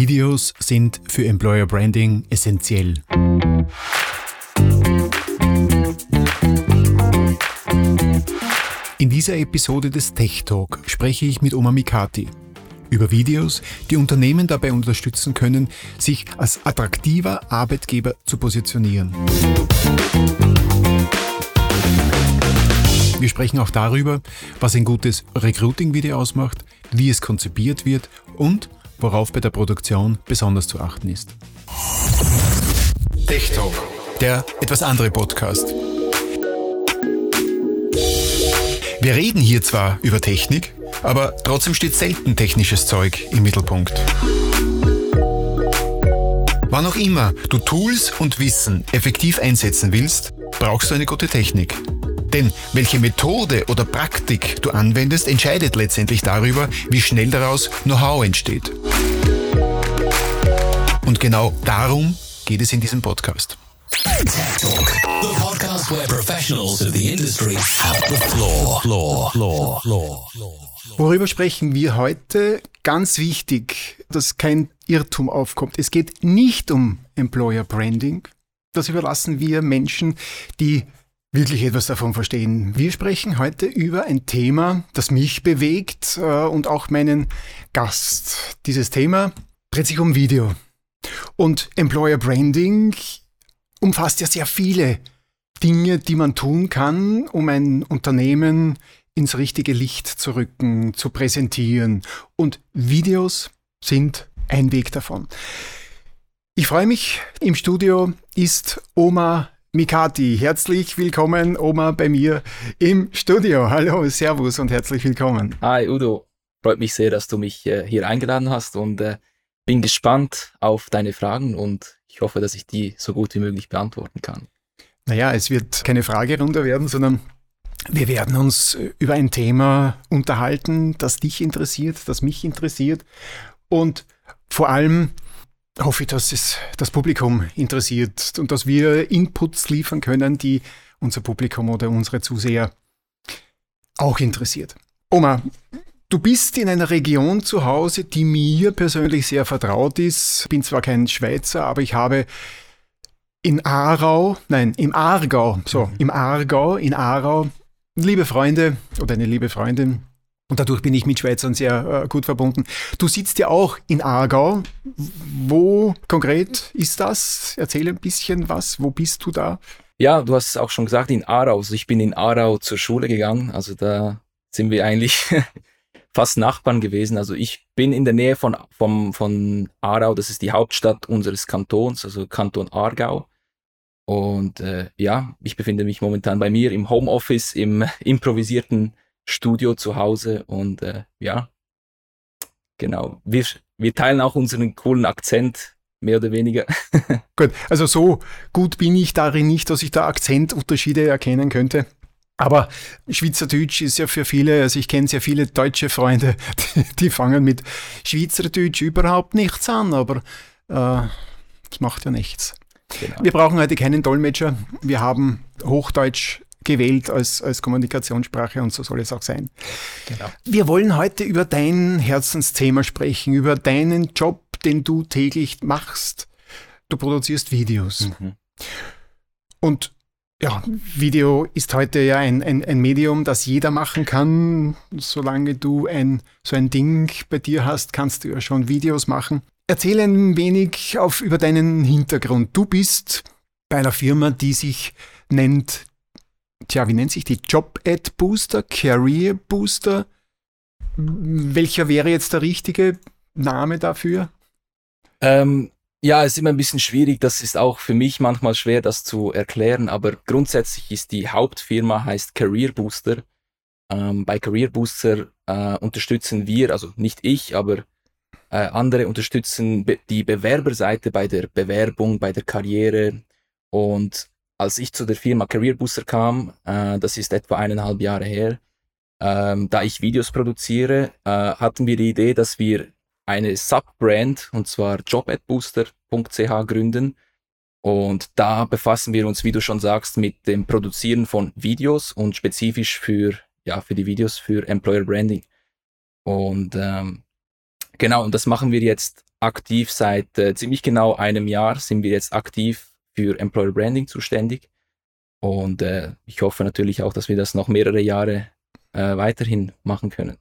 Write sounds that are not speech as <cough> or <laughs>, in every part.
Videos sind für Employer Branding essentiell. In dieser Episode des Tech Talk spreche ich mit Oma Mikati über Videos, die Unternehmen dabei unterstützen können, sich als attraktiver Arbeitgeber zu positionieren. Wir sprechen auch darüber, was ein gutes Recruiting-Video ausmacht, wie es konzipiert wird und worauf bei der Produktion besonders zu achten ist. Tech Talk, der etwas andere Podcast. Wir reden hier zwar über Technik, aber trotzdem steht selten technisches Zeug im Mittelpunkt. Wann auch immer du Tools und Wissen effektiv einsetzen willst, brauchst du eine gute Technik. Denn welche Methode oder Praktik du anwendest, entscheidet letztendlich darüber, wie schnell daraus Know-how entsteht. Und genau darum geht es in diesem Podcast. Tech Talk, the podcast where professionals of the industry have the floor, floor, floor, floor, floor. Worüber sprechen wir heute? Ganz wichtig, dass kein Irrtum aufkommt. Es geht nicht um Employer Branding. Das überlassen wir Menschen, die wirklich etwas davon verstehen. Wir sprechen heute über ein Thema, das mich bewegt äh, und auch meinen Gast. Dieses Thema dreht sich um Video. Und Employer Branding umfasst ja sehr viele Dinge, die man tun kann, um ein Unternehmen ins richtige Licht zu rücken, zu präsentieren. Und Videos sind ein Weg davon. Ich freue mich, im Studio ist Oma Mikati. Herzlich willkommen, Oma, bei mir im Studio. Hallo, Servus und herzlich willkommen. Hi, Udo. Freut mich sehr, dass du mich äh, hier eingeladen hast und äh, bin gespannt auf deine Fragen und ich hoffe, dass ich die so gut wie möglich beantworten kann. Naja, es wird keine Fragerunde werden, sondern wir werden uns über ein Thema unterhalten, das dich interessiert, das mich interessiert und vor allem hoffe ich, dass es das Publikum interessiert und dass wir Inputs liefern können, die unser Publikum oder unsere Zuseher auch interessiert. Oma, du bist in einer Region zu Hause, die mir persönlich sehr vertraut ist. Ich bin zwar kein Schweizer, aber ich habe in Aarau, nein, im Aargau, so, mhm. im Aargau, in Aarau liebe Freunde oder eine liebe Freundin. Und dadurch bin ich mit Schweizern sehr äh, gut verbunden. Du sitzt ja auch in Aargau. Wo konkret ist das? Erzähl ein bisschen was. Wo bist du da? Ja, du hast es auch schon gesagt, in Aarau. Also ich bin in Aarau zur Schule gegangen. Also da sind wir eigentlich <laughs> fast Nachbarn gewesen. Also ich bin in der Nähe von, vom, von Aarau. Das ist die Hauptstadt unseres Kantons, also Kanton Aargau. Und äh, ja, ich befinde mich momentan bei mir im Homeoffice, im <laughs> improvisierten Studio zu Hause. Und äh, ja, genau. Wir, wir teilen auch unseren coolen Akzent, mehr oder weniger. <laughs> gut, also so gut bin ich darin nicht, dass ich da Akzentunterschiede erkennen könnte. Aber Schweizerdeutsch ist ja für viele, also ich kenne sehr viele deutsche Freunde, die, die fangen mit Schweizerdeutsch überhaupt nichts an, aber äh, das macht ja nichts. Genau. Wir brauchen heute keinen Dolmetscher. Wir haben Hochdeutsch gewählt als, als Kommunikationssprache und so soll es auch sein. Genau. Wir wollen heute über dein Herzensthema sprechen, über deinen Job, den du täglich machst. Du produzierst Videos. Mhm. Und ja, Video ist heute ja ein, ein, ein Medium, das jeder machen kann. Solange du ein, so ein Ding bei dir hast, kannst du ja schon Videos machen. Erzähl ein wenig auf, über deinen Hintergrund. Du bist bei einer Firma, die sich nennt, tja, wie nennt sich die? Job Ad Booster, Career Booster. Welcher wäre jetzt der richtige Name dafür? Ähm, ja, es ist immer ein bisschen schwierig. Das ist auch für mich manchmal schwer, das zu erklären. Aber grundsätzlich ist die Hauptfirma heißt Career Booster. Ähm, bei Career Booster äh, unterstützen wir, also nicht ich, aber äh, andere unterstützen be die Bewerberseite bei der Bewerbung, bei der Karriere. Und als ich zu der Firma Career Booster kam, äh, das ist etwa eineinhalb Jahre her, ähm, da ich Videos produziere, äh, hatten wir die Idee, dass wir eine Subbrand, und zwar jobadbooster.ch gründen. Und da befassen wir uns, wie du schon sagst, mit dem Produzieren von Videos und spezifisch für, ja, für die Videos für Employer Branding. Und ähm, Genau, und das machen wir jetzt aktiv seit äh, ziemlich genau einem Jahr sind wir jetzt aktiv für Employer Branding zuständig. Und äh, ich hoffe natürlich auch, dass wir das noch mehrere Jahre äh, weiterhin machen können.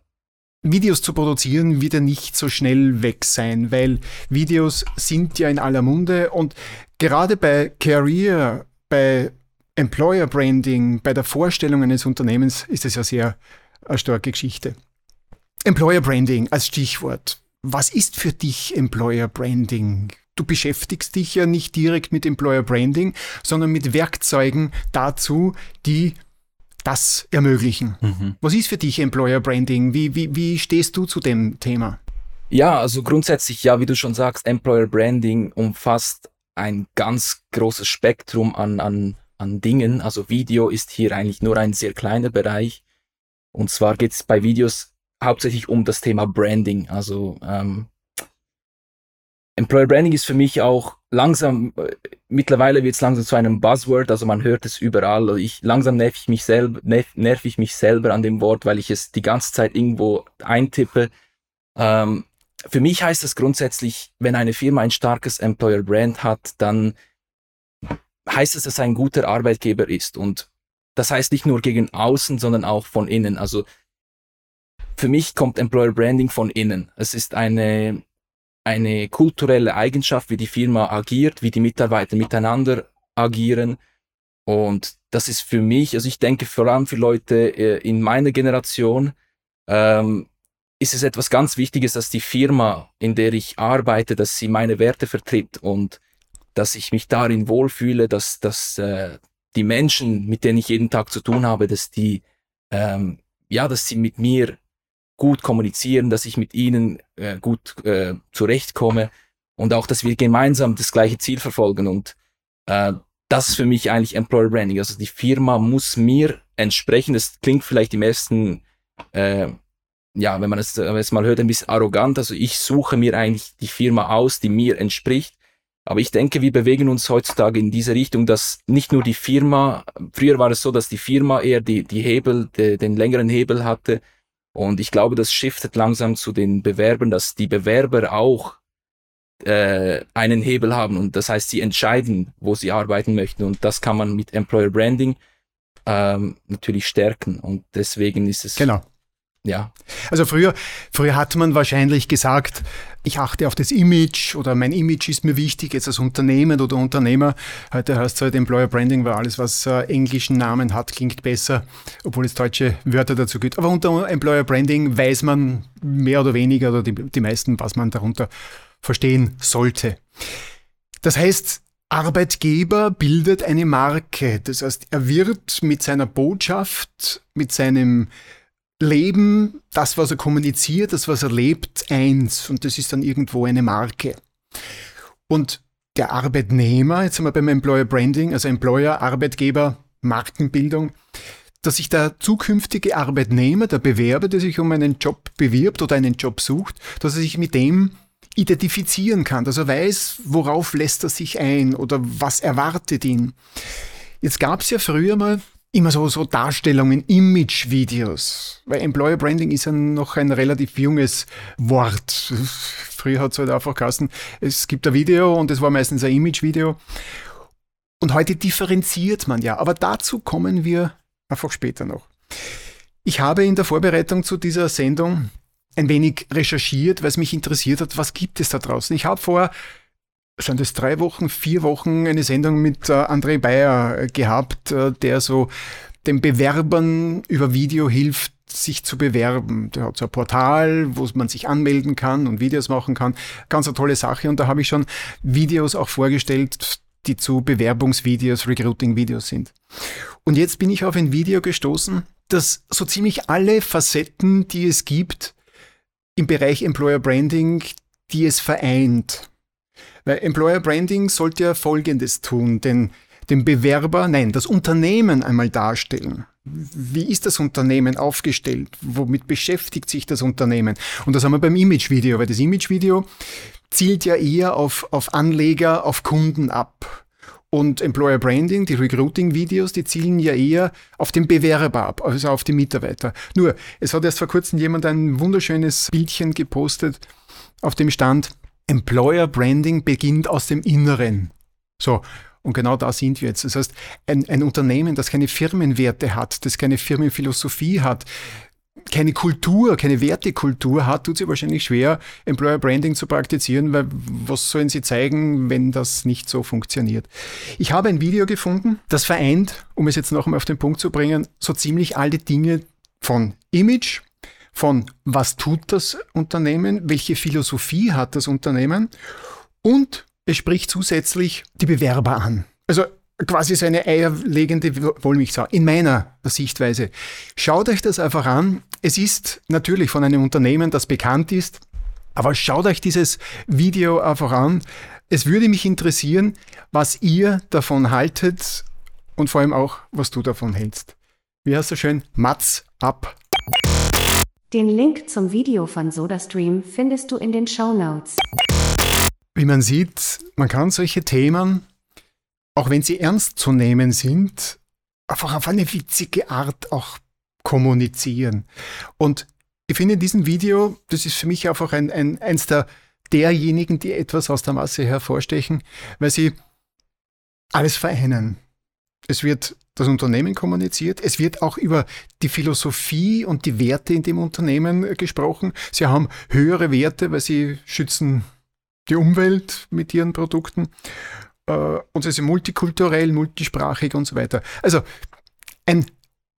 Videos zu produzieren wird ja nicht so schnell weg sein, weil Videos sind ja in aller Munde und gerade bei Career, bei Employer Branding, bei der Vorstellung eines Unternehmens ist es ja sehr eine starke Geschichte. Employer Branding als Stichwort. Was ist für dich Employer Branding? Du beschäftigst dich ja nicht direkt mit Employer Branding, sondern mit Werkzeugen dazu, die das ermöglichen. Mhm. Was ist für dich Employer Branding? Wie, wie, wie stehst du zu dem Thema? Ja, also grundsätzlich, ja, wie du schon sagst, Employer Branding umfasst ein ganz großes Spektrum an, an, an Dingen. Also Video ist hier eigentlich nur ein sehr kleiner Bereich. Und zwar geht es bei Videos hauptsächlich um das Thema Branding. Also ähm, Employer Branding ist für mich auch langsam, äh, mittlerweile wird es langsam zu einem Buzzword, also man hört es überall. Ich, langsam nerv ich mich selber, nerv, nerv ich mich selber an dem Wort, weil ich es die ganze Zeit irgendwo eintippe. Ähm, für mich heißt es grundsätzlich, wenn eine Firma ein starkes Employer Brand hat, dann heißt es, dass er ein guter Arbeitgeber ist. Und das heißt nicht nur gegen außen, sondern auch von innen. Also für mich kommt Employer Branding von innen. Es ist eine eine kulturelle Eigenschaft, wie die Firma agiert, wie die Mitarbeiter miteinander agieren. Und das ist für mich, also ich denke vor allem für Leute äh, in meiner Generation, ähm, ist es etwas ganz Wichtiges, dass die Firma, in der ich arbeite, dass sie meine Werte vertritt und dass ich mich darin wohlfühle, dass, dass äh, die Menschen, mit denen ich jeden Tag zu tun habe, dass die, ähm, ja, dass sie mit mir gut kommunizieren, dass ich mit ihnen äh, gut äh, zurechtkomme und auch, dass wir gemeinsam das gleiche Ziel verfolgen. Und äh, das ist für mich eigentlich Employer Branding. Also die Firma muss mir entsprechen. Das klingt vielleicht im ersten, äh, ja, wenn man es, wenn es mal hört, ein bisschen arrogant. Also ich suche mir eigentlich die Firma aus, die mir entspricht. Aber ich denke, wir bewegen uns heutzutage in diese Richtung, dass nicht nur die Firma, früher war es so, dass die Firma eher die, die Hebel, die, den längeren Hebel hatte, und ich glaube, das shiftet langsam zu den Bewerbern, dass die Bewerber auch äh, einen Hebel haben. Und das heißt, sie entscheiden, wo sie arbeiten möchten. Und das kann man mit Employer Branding ähm, natürlich stärken. Und deswegen ist es genau ja. Also früher, früher hat man wahrscheinlich gesagt, ich achte auf das Image oder mein Image ist mir wichtig, jetzt als Unternehmen oder Unternehmer. Heute heißt es halt Employer Branding, weil alles, was äh, englischen Namen hat, klingt besser, obwohl es deutsche Wörter dazu gibt. Aber unter Employer Branding weiß man mehr oder weniger oder die, die meisten, was man darunter verstehen sollte. Das heißt, Arbeitgeber bildet eine Marke. Das heißt, er wird mit seiner Botschaft, mit seinem Leben, das, was er kommuniziert, das, was er lebt, eins. Und das ist dann irgendwo eine Marke. Und der Arbeitnehmer, jetzt sind wir beim Employer Branding, also Employer, Arbeitgeber, Markenbildung, dass sich der zukünftige Arbeitnehmer, der Bewerber, der sich um einen Job bewirbt oder einen Job sucht, dass er sich mit dem identifizieren kann, dass er weiß, worauf lässt er sich ein oder was erwartet ihn. Jetzt gab es ja früher mal immer so, so Darstellungen, Image-Videos. Weil Employer Branding ist ja noch ein relativ junges Wort. Früher hat es halt einfach geheißen, es gibt ein Video und es war meistens ein Image-Video. Und heute differenziert man ja, aber dazu kommen wir einfach später noch. Ich habe in der Vorbereitung zu dieser Sendung ein wenig recherchiert, weil es mich interessiert hat, was gibt es da draußen. Ich habe vor sind es drei Wochen, vier Wochen eine Sendung mit äh, André Bayer äh, gehabt, äh, der so den Bewerbern über Video hilft, sich zu bewerben. Der hat so ein Portal, wo man sich anmelden kann und Videos machen kann. Ganz eine tolle Sache. Und da habe ich schon Videos auch vorgestellt, die zu Bewerbungsvideos, Recruiting-Videos sind. Und jetzt bin ich auf ein Video gestoßen, das so ziemlich alle Facetten, die es gibt im Bereich Employer Branding, die es vereint. Weil Employer Branding sollte ja Folgendes tun, denn den Bewerber, nein, das Unternehmen einmal darstellen. Wie ist das Unternehmen aufgestellt? Womit beschäftigt sich das Unternehmen? Und das haben wir beim Imagevideo, weil das Imagevideo zielt ja eher auf, auf Anleger, auf Kunden ab. Und Employer Branding, die Recruiting-Videos, die zielen ja eher auf den Bewerber ab, also auf die Mitarbeiter. Nur, es hat erst vor kurzem jemand ein wunderschönes Bildchen gepostet, auf dem stand, Employer Branding beginnt aus dem Inneren. So, und genau da sind wir jetzt. Das heißt, ein, ein Unternehmen, das keine Firmenwerte hat, das keine Firmenphilosophie hat, keine Kultur, keine Wertekultur hat, tut sie wahrscheinlich schwer, Employer Branding zu praktizieren, weil was sollen sie zeigen, wenn das nicht so funktioniert? Ich habe ein Video gefunden, das vereint, um es jetzt noch einmal auf den Punkt zu bringen, so ziemlich alle Dinge von Image, von was tut das Unternehmen, welche Philosophie hat das Unternehmen und es spricht zusätzlich die Bewerber an. Also quasi so eine eierlegende Wollmilchsau in meiner Sichtweise. Schaut euch das einfach an. Es ist natürlich von einem Unternehmen, das bekannt ist, aber schaut euch dieses Video einfach an. Es würde mich interessieren, was ihr davon haltet und vor allem auch, was du davon hältst. Wie heißt das schön? Mats ab. Den Link zum Video von SodaStream findest du in den Show Notes. Wie man sieht, man kann solche Themen, auch wenn sie ernst zu nehmen sind, einfach auf eine witzige Art auch kommunizieren. Und ich finde in diesem Video, das ist für mich einfach ein, ein, eins der derjenigen, die etwas aus der Masse hervorstechen, weil sie alles vereinen. Es wird das Unternehmen kommuniziert. Es wird auch über die Philosophie und die Werte in dem Unternehmen gesprochen. Sie haben höhere Werte, weil sie schützen die Umwelt mit ihren Produkten. Äh, und sie sind multikulturell, multisprachig und so weiter. Also ein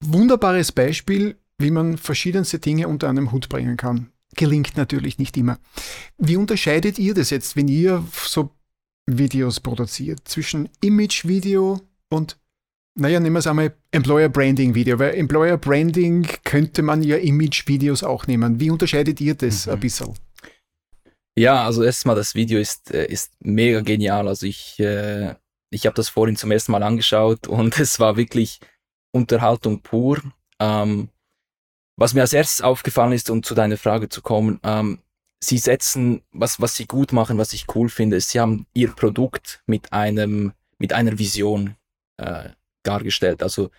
wunderbares Beispiel, wie man verschiedenste Dinge unter einem Hut bringen kann. Gelingt natürlich nicht immer. Wie unterscheidet ihr das jetzt, wenn ihr so Videos produziert, zwischen Image-Video und, naja, nehmen wir es einmal Employer Branding Video, weil Employer Branding könnte man ja Image-Videos auch nehmen. Wie unterscheidet ihr das mhm. ein bisschen? Ja, also erstmal das Video ist, äh, ist mega genial. Also ich, äh, ich habe das vorhin zum ersten Mal angeschaut <laughs> und es war wirklich Unterhaltung pur. Ähm, was mir als erstes aufgefallen ist, um zu deiner Frage zu kommen, ähm, sie setzen, was, was sie gut machen, was ich cool finde, ist, sie haben ihr Produkt mit einem, mit einer Vision äh, dargestellt. Also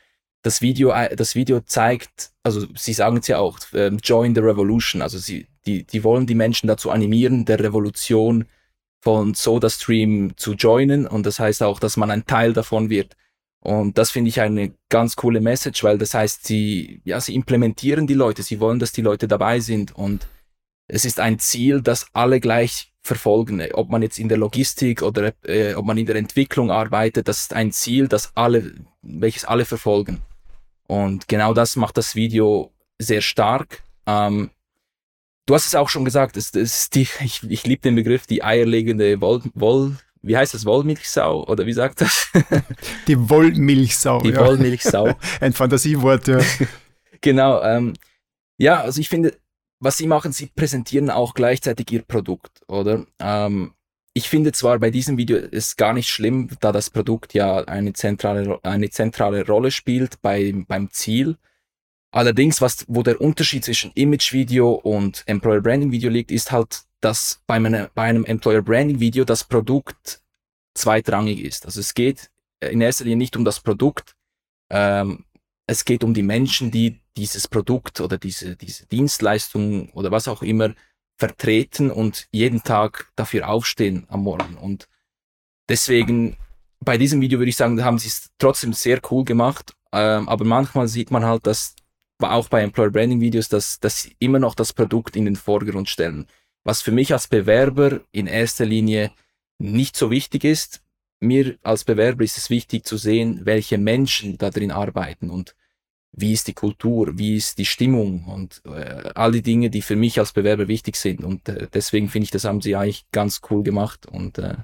das Video, äh, das Video zeigt, also sie sagen es ja auch, äh, Join the Revolution. Also sie, die, die wollen die Menschen dazu animieren, der Revolution von SodaStream zu joinen. Und das heißt auch, dass man ein Teil davon wird. Und das finde ich eine ganz coole Message, weil das heißt, sie, ja, sie implementieren die Leute, sie wollen, dass die Leute dabei sind. Und es ist ein Ziel, das alle gleich verfolgen. Ob man jetzt in der Logistik oder äh, ob man in der Entwicklung arbeitet, das ist ein Ziel, das alle, welches alle verfolgen. Und genau das macht das Video sehr stark. Ähm, du hast es auch schon gesagt, es, es die, <laughs> ich, ich liebe den Begriff, die eierlegende Woll, Woll, wie heißt das, Wollmilchsau oder wie sagt das? <laughs> Die Wollmilchsau. Die ja. Wollmilchsau. <laughs> Ein Fantasiewort, ja. genau. Ähm, ja, also ich finde, was sie machen, sie präsentieren auch gleichzeitig ihr Produkt, oder? Ähm, ich finde zwar bei diesem Video ist gar nicht schlimm, da das Produkt ja eine zentrale, eine zentrale Rolle spielt bei, beim Ziel. Allerdings, was, wo der Unterschied zwischen Image-Video und Employer Branding-Video liegt, ist halt, dass bei, meine, bei einem Employer Branding-Video das Produkt zweitrangig ist. Also es geht in erster Linie nicht um das Produkt, ähm, es geht um die Menschen, die dieses Produkt oder diese, diese Dienstleistung oder was auch immer vertreten und jeden Tag dafür aufstehen am Morgen. Und deswegen, bei diesem Video würde ich sagen, haben sie es trotzdem sehr cool gemacht. Ähm, aber manchmal sieht man halt, dass auch bei Employer Branding Videos, dass, dass sie immer noch das Produkt in den Vordergrund stellen. Was für mich als Bewerber in erster Linie nicht so wichtig ist. Mir als Bewerber ist es wichtig zu sehen, welche Menschen da drin arbeiten und wie ist die Kultur, wie ist die Stimmung und äh, all die Dinge, die für mich als Bewerber wichtig sind. Und äh, deswegen finde ich, das haben sie eigentlich ganz cool gemacht und äh,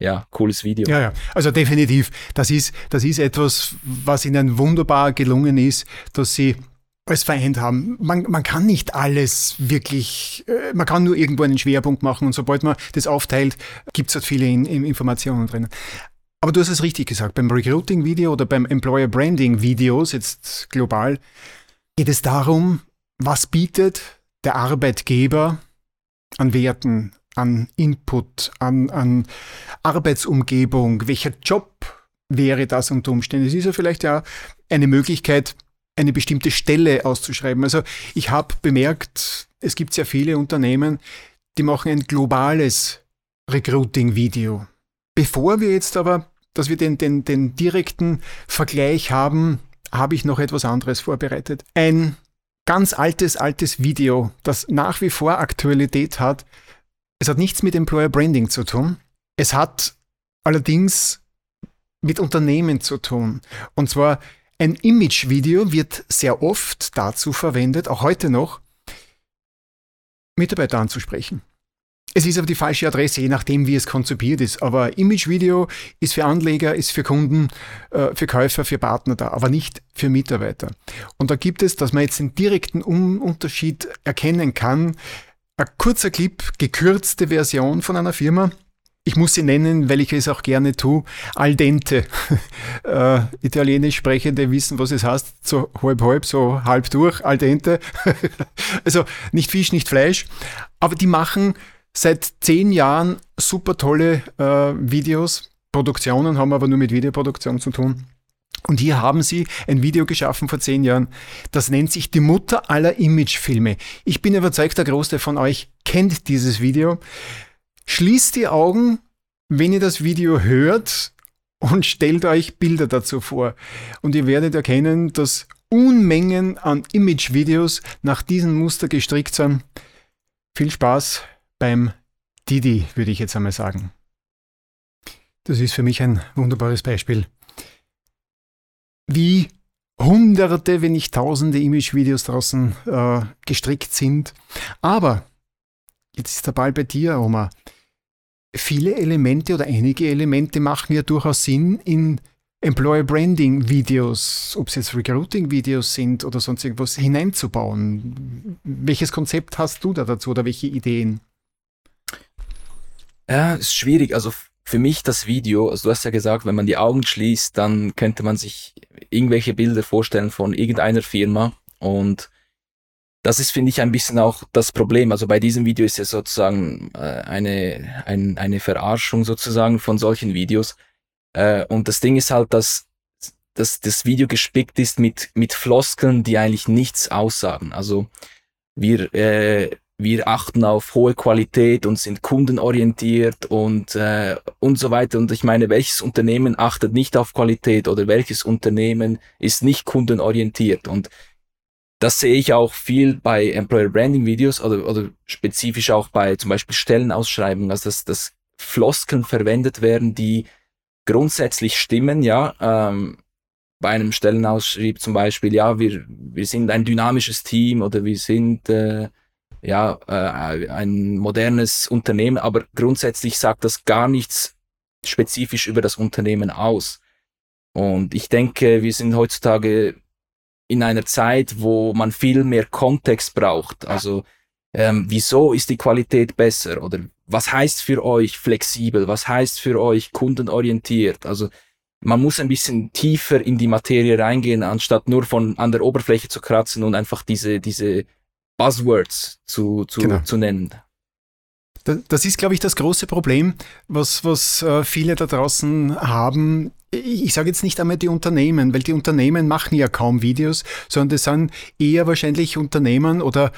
ja, cooles Video. Ja, ja, also definitiv. Das ist, das ist etwas, was ihnen wunderbar gelungen ist, dass sie als vereint haben. Man, man kann nicht alles wirklich, äh, man kann nur irgendwo einen Schwerpunkt machen und sobald man das aufteilt, gibt es halt viele in, in Informationen drin. Aber du hast es richtig gesagt, beim Recruiting-Video oder beim Employer Branding-Videos, jetzt global, geht es darum, was bietet der Arbeitgeber an Werten, an Input, an, an Arbeitsumgebung, welcher Job wäre das unter Umständen. Es ist ja vielleicht ja eine Möglichkeit, eine bestimmte Stelle auszuschreiben. Also ich habe bemerkt, es gibt sehr viele Unternehmen, die machen ein globales Recruiting-Video. Bevor wir jetzt aber, dass wir den, den, den direkten Vergleich haben, habe ich noch etwas anderes vorbereitet. Ein ganz altes, altes Video, das nach wie vor Aktualität hat. Es hat nichts mit Employer Branding zu tun. Es hat allerdings mit Unternehmen zu tun. Und zwar ein Image-Video wird sehr oft dazu verwendet, auch heute noch, Mitarbeiter anzusprechen. Es ist aber die falsche Adresse, je nachdem, wie es konzipiert ist. Aber Image-Video ist für Anleger, ist für Kunden, äh, für Käufer, für Partner da, aber nicht für Mitarbeiter. Und da gibt es, dass man jetzt den direkten Unterschied erkennen kann, ein kurzer Clip, gekürzte Version von einer Firma, ich muss sie nennen, weil ich es auch gerne tue. Al dente. <laughs> äh, Italienisch sprechende wissen, was es heißt. So halb, halb, so halb durch. Al dente. <laughs> also nicht Fisch, nicht Fleisch. Aber die machen seit zehn Jahren super tolle äh, Videos. Produktionen haben aber nur mit Videoproduktion zu tun. Und hier haben sie ein Video geschaffen vor zehn Jahren. Das nennt sich die Mutter aller Imagefilme. Ich bin überzeugt, der Großteil von euch kennt dieses Video. Schließt die Augen, wenn ihr das Video hört und stellt euch Bilder dazu vor. Und ihr werdet erkennen, dass Unmengen an Image-Videos nach diesem Muster gestrickt sind. Viel Spaß beim Didi, würde ich jetzt einmal sagen. Das ist für mich ein wunderbares Beispiel. Wie hunderte, wenn nicht tausende Image-Videos draußen äh, gestrickt sind. Aber, jetzt ist der Ball bei dir, Oma viele Elemente oder einige Elemente machen ja durchaus Sinn in Employer Branding Videos, ob es jetzt Recruiting Videos sind oder sonst irgendwas, hineinzubauen. Welches Konzept hast du da dazu oder welche Ideen? Ja, ist schwierig. Also für mich das Video, also du hast ja gesagt, wenn man die Augen schließt, dann könnte man sich irgendwelche Bilder vorstellen von irgendeiner Firma und das ist, finde ich, ein bisschen auch das Problem. Also bei diesem Video ist ja sozusagen äh, eine, ein, eine Verarschung sozusagen von solchen Videos. Äh, und das Ding ist halt, dass, dass das Video gespickt ist mit, mit Floskeln, die eigentlich nichts aussagen. Also wir, äh, wir achten auf hohe Qualität und sind kundenorientiert und, äh, und so weiter. Und ich meine, welches Unternehmen achtet nicht auf Qualität oder welches Unternehmen ist nicht kundenorientiert? Und das sehe ich auch viel bei Employer Branding Videos oder, oder spezifisch auch bei zum Beispiel Stellenausschreibungen, also dass, dass Floskeln verwendet werden, die grundsätzlich stimmen, ja. Ähm, bei einem Stellenausschrieb zum Beispiel, ja, wir, wir sind ein dynamisches Team oder wir sind äh, ja äh, ein modernes Unternehmen, aber grundsätzlich sagt das gar nichts spezifisch über das Unternehmen aus. Und ich denke, wir sind heutzutage in einer Zeit, wo man viel mehr Kontext braucht. Also ähm, wieso ist die Qualität besser oder was heißt für euch flexibel, was heißt für euch kundenorientiert? Also man muss ein bisschen tiefer in die Materie reingehen, anstatt nur von an der Oberfläche zu kratzen und einfach diese, diese Buzzwords zu, zu, genau. zu nennen. Das ist, glaube ich, das große Problem, was, was äh, viele da draußen haben. Ich sage jetzt nicht einmal die Unternehmen, weil die Unternehmen machen ja kaum Videos, sondern das sind eher wahrscheinlich Unternehmen oder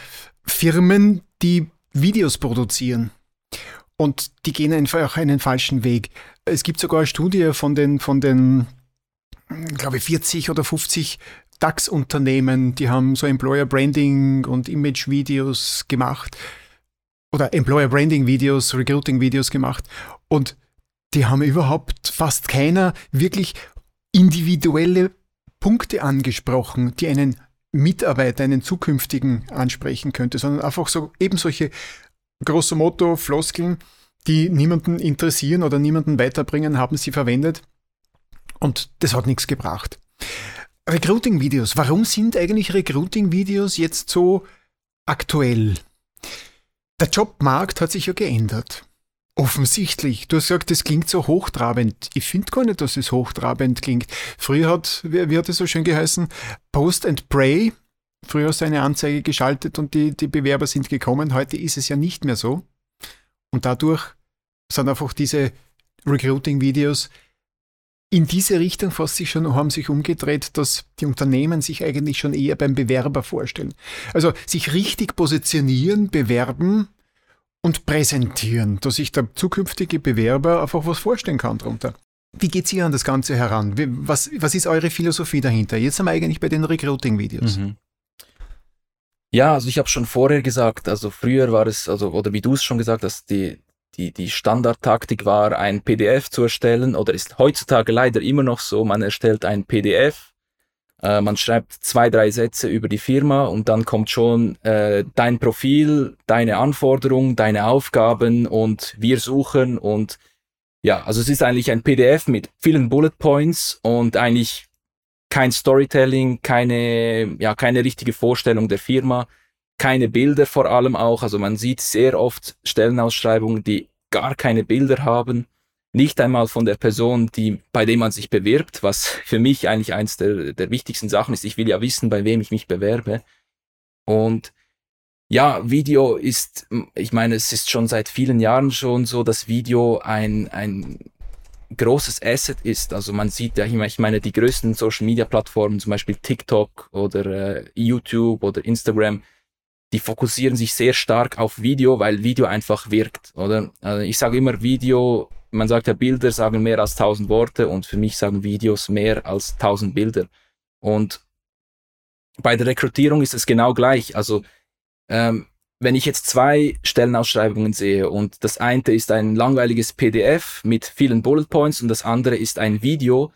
Firmen, die Videos produzieren. Und die gehen einfach einen falschen Weg. Es gibt sogar eine Studie von den, von den, glaube ich, 40 oder 50 DAX-Unternehmen, die haben so Employer Branding und Image-Videos gemacht oder Employer Branding Videos, Recruiting Videos gemacht und die haben überhaupt fast keiner wirklich individuelle Punkte angesprochen, die einen Mitarbeiter, einen zukünftigen ansprechen könnte, sondern einfach so eben solche grosso modo Floskeln, die niemanden interessieren oder niemanden weiterbringen, haben sie verwendet und das hat nichts gebracht. Recruiting-Videos. Warum sind eigentlich Recruiting-Videos jetzt so aktuell? Der Jobmarkt hat sich ja geändert. Offensichtlich. Du hast gesagt, das klingt so hochtrabend. Ich finde gar nicht, dass es hochtrabend klingt. Früher hat, wie, wie hat es so schön geheißen, Post and Pray. Früher hast du eine Anzeige geschaltet und die, die Bewerber sind gekommen. Heute ist es ja nicht mehr so. Und dadurch sind einfach diese Recruiting-Videos in diese Richtung fast sich schon, haben sich umgedreht, dass die Unternehmen sich eigentlich schon eher beim Bewerber vorstellen. Also sich richtig positionieren, bewerben und präsentieren, dass sich der zukünftige Bewerber einfach was vorstellen kann darunter. Wie geht ihr an das Ganze heran? Was, was ist eure Philosophie dahinter? Jetzt sind wir eigentlich bei den Recruiting-Videos. Mhm. Ja, also ich habe schon vorher gesagt, also früher war es, also oder wie du es schon gesagt hast, die, die, die Standardtaktik war, ein PDF zu erstellen oder ist heutzutage leider immer noch so, man erstellt ein PDF, äh, man schreibt zwei, drei Sätze über die Firma und dann kommt schon äh, dein Profil, deine Anforderungen, deine Aufgaben und wir suchen und ja, also es ist eigentlich ein PDF mit vielen Bullet Points und eigentlich kein Storytelling, keine, ja, keine richtige Vorstellung der Firma, keine Bilder vor allem auch. Also man sieht sehr oft Stellenausschreibungen, die gar keine Bilder haben. Nicht einmal von der Person, die, bei dem man sich bewirbt, was für mich eigentlich eins der, der wichtigsten Sachen ist. Ich will ja wissen, bei wem ich mich bewerbe. Und ja, Video ist, ich meine, es ist schon seit vielen Jahren schon so, dass Video ein, ein großes Asset ist. Also man sieht ja, ich meine, die größten Social Media Plattformen, zum Beispiel TikTok oder äh, YouTube oder Instagram, die fokussieren sich sehr stark auf Video, weil Video einfach wirkt, oder? Also ich sage immer Video, man sagt ja Bilder sagen mehr als tausend Worte und für mich sagen Videos mehr als tausend Bilder. Und bei der Rekrutierung ist es genau gleich. Also ähm, wenn ich jetzt zwei Stellenausschreibungen sehe und das eine ist ein langweiliges PDF mit vielen Bullet Points und das andere ist ein Video,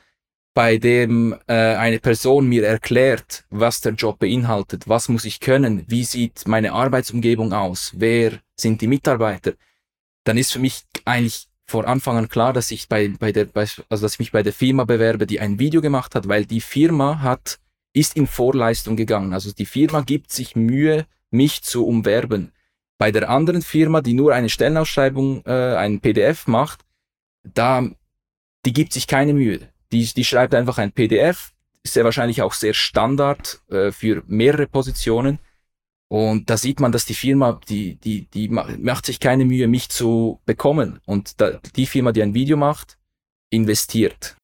bei dem äh, eine Person mir erklärt, was der Job beinhaltet, was muss ich können, wie sieht meine Arbeitsumgebung aus, wer sind die Mitarbeiter, dann ist für mich eigentlich vor Anfang an klar, dass ich bei, bei der, bei, also dass ich mich bei der Firma bewerbe, die ein Video gemacht hat, weil die Firma hat, ist in Vorleistung gegangen. Also die Firma gibt sich Mühe, mich zu umwerben. Bei der anderen Firma, die nur eine Stellenausschreibung, äh, ein PDF macht, da, die gibt sich keine Mühe. Die, die schreibt einfach ein PDF, ist sehr wahrscheinlich auch sehr Standard äh, für mehrere Positionen. Und da sieht man, dass die Firma, die, die, die macht sich keine Mühe, mich zu bekommen. Und da, die Firma, die ein Video macht, investiert.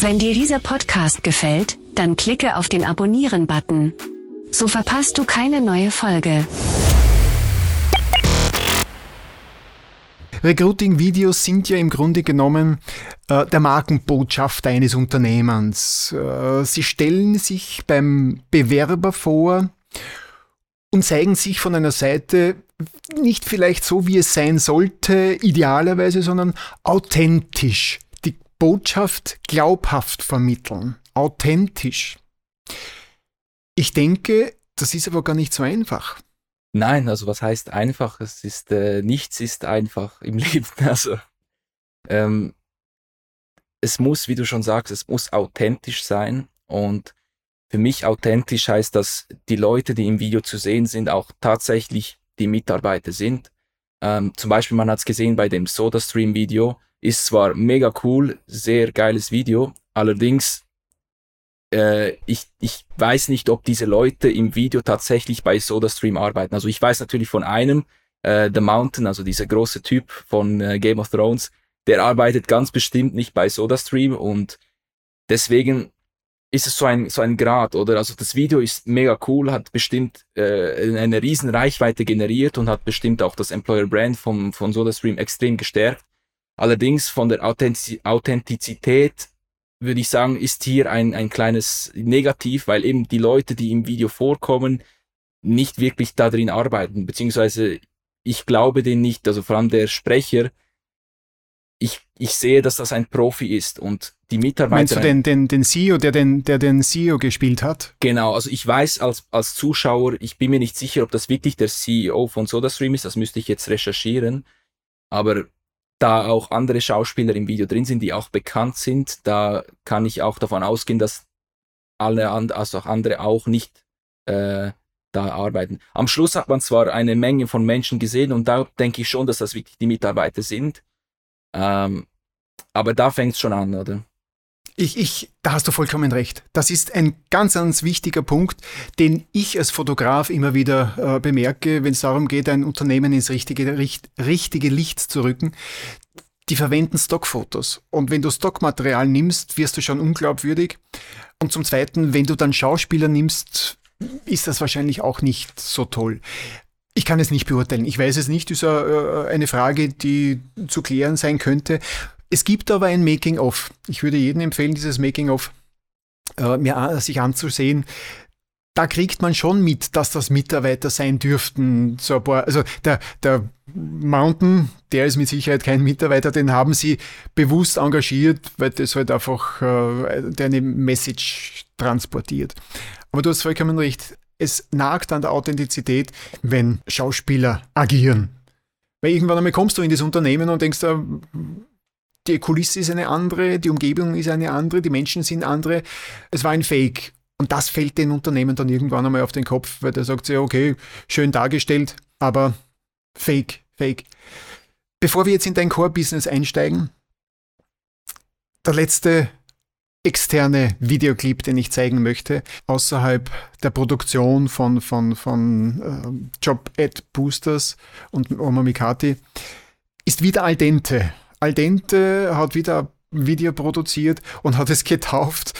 Wenn dir dieser Podcast gefällt, dann klicke auf den Abonnieren-Button. So verpasst du keine neue Folge. Recruiting-Videos sind ja im Grunde genommen äh, der Markenbotschafter eines Unternehmens. Äh, sie stellen sich beim Bewerber vor und zeigen sich von einer Seite nicht vielleicht so, wie es sein sollte, idealerweise, sondern authentisch. Die Botschaft glaubhaft vermitteln. Authentisch. Ich denke, das ist aber gar nicht so einfach. Nein, also was heißt einfach? Es ist äh, nichts ist einfach im <laughs> Leben. Also ähm, es muss, wie du schon sagst, es muss authentisch sein und für mich authentisch heißt, dass die Leute, die im Video zu sehen sind, auch tatsächlich die Mitarbeiter sind. Ähm, zum Beispiel, man hat es gesehen bei dem SodaStream-Video, ist zwar mega cool, sehr geiles Video, allerdings äh, ich, ich weiß nicht, ob diese Leute im Video tatsächlich bei SodaStream arbeiten. Also ich weiß natürlich von einem, äh, The Mountain, also dieser große Typ von äh, Game of Thrones, der arbeitet ganz bestimmt nicht bei SodaStream und deswegen ist es so ein, so ein Grad, oder? Also das Video ist mega cool, hat bestimmt äh, eine riesen Reichweite generiert und hat bestimmt auch das Employer Brand vom, von SodaStream extrem gestärkt. Allerdings von der Authentizität würde ich sagen, ist hier ein, ein kleines Negativ, weil eben die Leute, die im Video vorkommen, nicht wirklich da drin arbeiten, beziehungsweise ich glaube den nicht, also vor allem der Sprecher, ich, ich sehe, dass das ein Profi ist und die Mitarbeiter. Meinst du den, den, den CEO, der den, der den CEO gespielt hat? Genau, also ich weiß als, als Zuschauer, ich bin mir nicht sicher, ob das wirklich der CEO von SodaStream ist, das müsste ich jetzt recherchieren, aber da auch andere Schauspieler im Video drin sind, die auch bekannt sind, da kann ich auch davon ausgehen, dass alle and also auch andere auch nicht äh, da arbeiten. Am Schluss hat man zwar eine Menge von Menschen gesehen und da denke ich schon, dass das wirklich die Mitarbeiter sind. Ähm, aber da fängt es schon an, oder? Ich, ich, da hast du vollkommen recht. Das ist ein ganz, ganz wichtiger Punkt, den ich als Fotograf immer wieder äh, bemerke, wenn es darum geht, ein Unternehmen ins richtige, richt, richtige Licht zu rücken. Die verwenden Stockfotos. Und wenn du Stockmaterial nimmst, wirst du schon unglaubwürdig. Und zum Zweiten, wenn du dann Schauspieler nimmst, ist das wahrscheinlich auch nicht so toll. Ich kann es nicht beurteilen. Ich weiß es nicht. Das ist eine Frage, die zu klären sein könnte. Es gibt aber ein Making-of. Ich würde jedem empfehlen, dieses Making-of äh, sich anzusehen da kriegt man schon mit, dass das Mitarbeiter sein dürften. So paar, also der, der Mountain, der ist mit Sicherheit kein Mitarbeiter, den haben sie bewusst engagiert, weil das halt einfach äh, eine Message transportiert. Aber du hast vollkommen recht. Es nagt an der Authentizität, wenn Schauspieler agieren. Weil irgendwann einmal kommst du in das Unternehmen und denkst, die Kulisse ist eine andere, die Umgebung ist eine andere, die Menschen sind andere. Es war ein Fake. Und das fällt den Unternehmen dann irgendwann einmal auf den Kopf, weil der sagt sich, okay, schön dargestellt, aber fake, fake. Bevor wir jetzt in dein Core-Business einsteigen, der letzte externe Videoclip, den ich zeigen möchte, außerhalb der Produktion von, von, von äh, Job Ad Boosters und Oma Mikati, ist wieder Al Dente. Al Dente hat wieder ein Video produziert und hat es getauft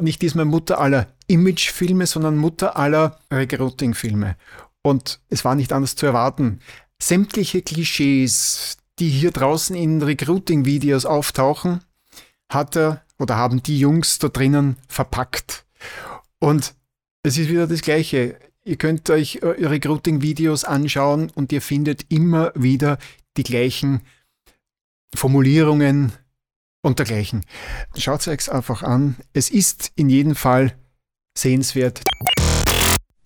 nicht diesmal Mutter aller Imagefilme, sondern Mutter aller Recruiting-Filme. Und es war nicht anders zu erwarten. Sämtliche Klischees, die hier draußen in Recruiting-Videos auftauchen, hat er oder haben die Jungs da drinnen verpackt. Und es ist wieder das Gleiche. Ihr könnt euch äh, Recruiting-Videos anschauen und ihr findet immer wieder die gleichen Formulierungen, und dergleichen. Schaut es euch einfach an. Es ist in jedem Fall sehenswert.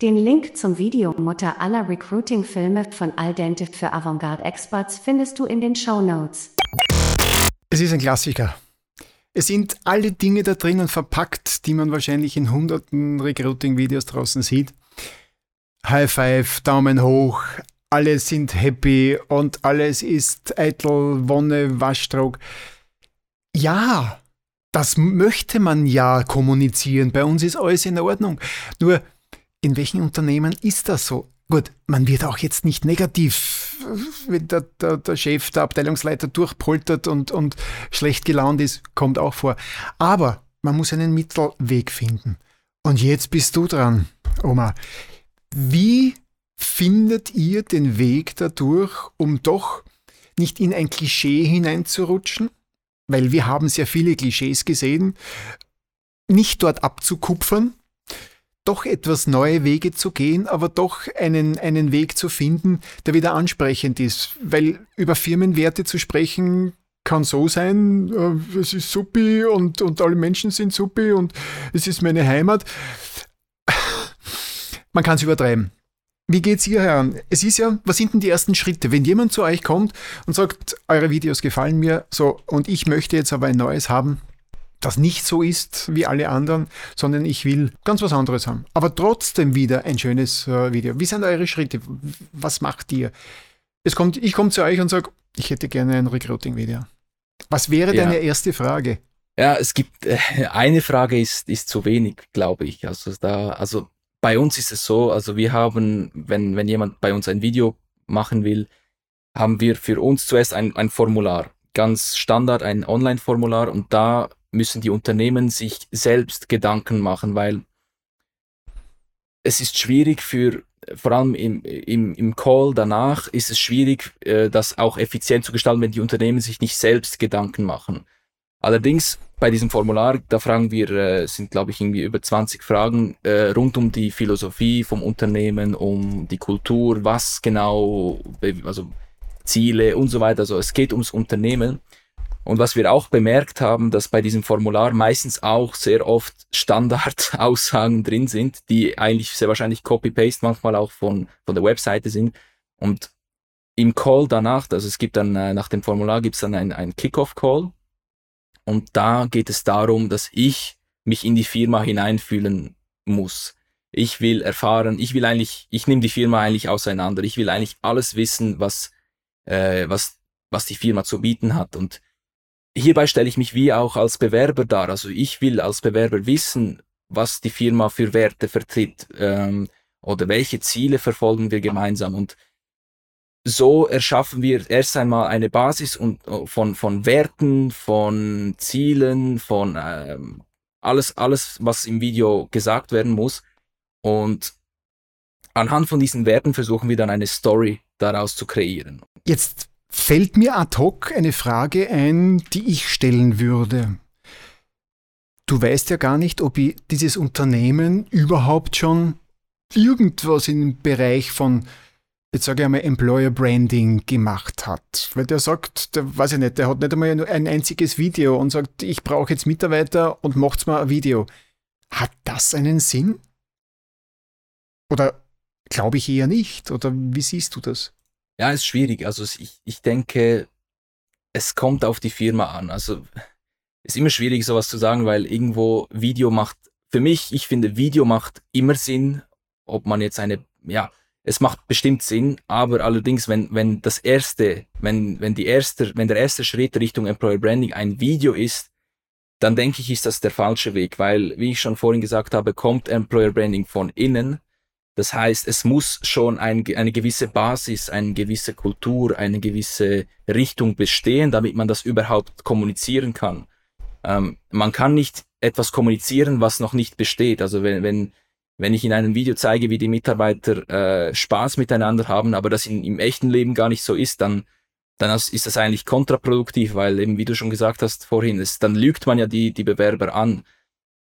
Den Link zum Video Mutter aller Recruiting-Filme von Al Dente für Avantgarde Experts findest du in den Show Notes. Es ist ein Klassiker. Es sind alle Dinge da drinnen verpackt, die man wahrscheinlich in hunderten Recruiting-Videos draußen sieht. High Five, Daumen hoch, alle sind happy und alles ist eitel, Wonne, Waschdruck. Ja, das möchte man ja kommunizieren. Bei uns ist alles in Ordnung. Nur, in welchen Unternehmen ist das so? Gut, man wird auch jetzt nicht negativ, wenn der, der, der Chef, der Abteilungsleiter durchpoltert und, und schlecht gelaunt ist, kommt auch vor. Aber man muss einen Mittelweg finden. Und jetzt bist du dran, Oma. Wie findet ihr den Weg dadurch, um doch nicht in ein Klischee hineinzurutschen? weil wir haben sehr viele Klischees gesehen, nicht dort abzukupfern, doch etwas neue Wege zu gehen, aber doch einen, einen Weg zu finden, der wieder ansprechend ist. Weil über Firmenwerte zu sprechen, kann so sein, äh, es ist supi und, und alle Menschen sind supi und es ist meine Heimat. Man kann es übertreiben. Wie geht's ihr heran? Es ist ja, was sind denn die ersten Schritte? Wenn jemand zu euch kommt und sagt, eure Videos gefallen mir, so, und ich möchte jetzt aber ein neues haben, das nicht so ist wie alle anderen, sondern ich will ganz was anderes haben. Aber trotzdem wieder ein schönes äh, Video. Wie sind eure Schritte? Was macht ihr? Es kommt, ich komme zu euch und sage, ich hätte gerne ein Recruiting-Video. Was wäre ja. deine erste Frage? Ja, es gibt äh, eine Frage ist, ist zu wenig, glaube ich. Also da, also bei uns ist es so, also wir haben, wenn, wenn jemand bei uns ein Video machen will, haben wir für uns zuerst ein, ein Formular. Ganz Standard, ein Online-Formular und da müssen die Unternehmen sich selbst Gedanken machen, weil es ist schwierig für, vor allem im, im, im Call danach, ist es schwierig, äh, das auch effizient zu gestalten, wenn die Unternehmen sich nicht selbst Gedanken machen. Allerdings bei diesem Formular, da fragen wir, äh, sind glaube ich irgendwie über 20 Fragen äh, rund um die Philosophie vom Unternehmen, um die Kultur, was genau, also Ziele und so weiter. Also es geht ums Unternehmen. Und was wir auch bemerkt haben, dass bei diesem Formular meistens auch sehr oft Standardaussagen <laughs> drin sind, die eigentlich sehr wahrscheinlich Copy-Paste manchmal auch von, von der Webseite sind. Und im Call danach, also es gibt dann äh, nach dem Formular gibt es dann ein, ein Kickoff-Call und da geht es darum, dass ich mich in die Firma hineinfühlen muss. Ich will erfahren, ich will eigentlich, ich nehme die Firma eigentlich auseinander. Ich will eigentlich alles wissen, was, äh, was, was die Firma zu bieten hat. Und hierbei stelle ich mich wie auch als Bewerber dar. Also ich will als Bewerber wissen, was die Firma für Werte vertritt ähm, oder welche Ziele verfolgen wir gemeinsam. Und so erschaffen wir erst einmal eine Basis und, äh, von, von Werten, von Zielen, von ähm, alles, alles, was im Video gesagt werden muss. Und anhand von diesen Werten versuchen wir dann eine Story daraus zu kreieren. Jetzt fällt mir ad hoc eine Frage ein, die ich stellen würde. Du weißt ja gar nicht, ob dieses Unternehmen überhaupt schon irgendwas im Bereich von, jetzt sage ich einmal, Employer Branding gemacht hat. Weil der sagt, der weiß ich nicht, der hat nicht einmal ein einziges Video und sagt, ich brauche jetzt Mitarbeiter und macht's mal ein Video. Hat das einen Sinn? Oder glaube ich eher nicht? Oder wie siehst du das? Ja, ist schwierig. Also ich, ich denke, es kommt auf die Firma an. Also ist immer schwierig, sowas zu sagen, weil irgendwo Video macht, für mich, ich finde, Video macht immer Sinn, ob man jetzt eine, ja, es macht bestimmt Sinn, aber allerdings, wenn, wenn das erste, wenn, wenn die erste, wenn der erste Schritt Richtung Employer Branding ein Video ist, dann denke ich, ist das der falsche Weg, weil, wie ich schon vorhin gesagt habe, kommt Employer Branding von innen. Das heißt, es muss schon ein, eine gewisse Basis, eine gewisse Kultur, eine gewisse Richtung bestehen, damit man das überhaupt kommunizieren kann. Ähm, man kann nicht etwas kommunizieren, was noch nicht besteht. Also wenn, wenn, wenn ich in einem Video zeige, wie die Mitarbeiter äh, Spaß miteinander haben, aber das in, im echten Leben gar nicht so ist, dann, dann ist das eigentlich kontraproduktiv, weil eben, wie du schon gesagt hast vorhin, ist, dann lügt man ja die, die Bewerber an.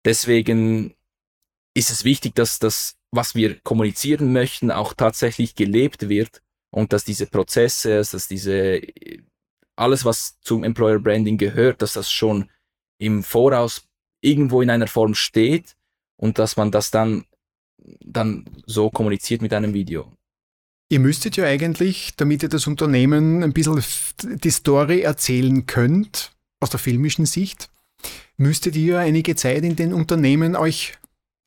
Deswegen ist es wichtig, dass das, was wir kommunizieren möchten, auch tatsächlich gelebt wird und dass diese Prozesse, dass diese, alles, was zum Employer Branding gehört, dass das schon im Voraus irgendwo in einer Form steht und dass man das dann, dann so kommuniziert mit einem Video. Ihr müsstet ja eigentlich, damit ihr das Unternehmen ein bisschen die Story erzählen könnt, aus der filmischen Sicht, müsstet ihr einige Zeit in den Unternehmen euch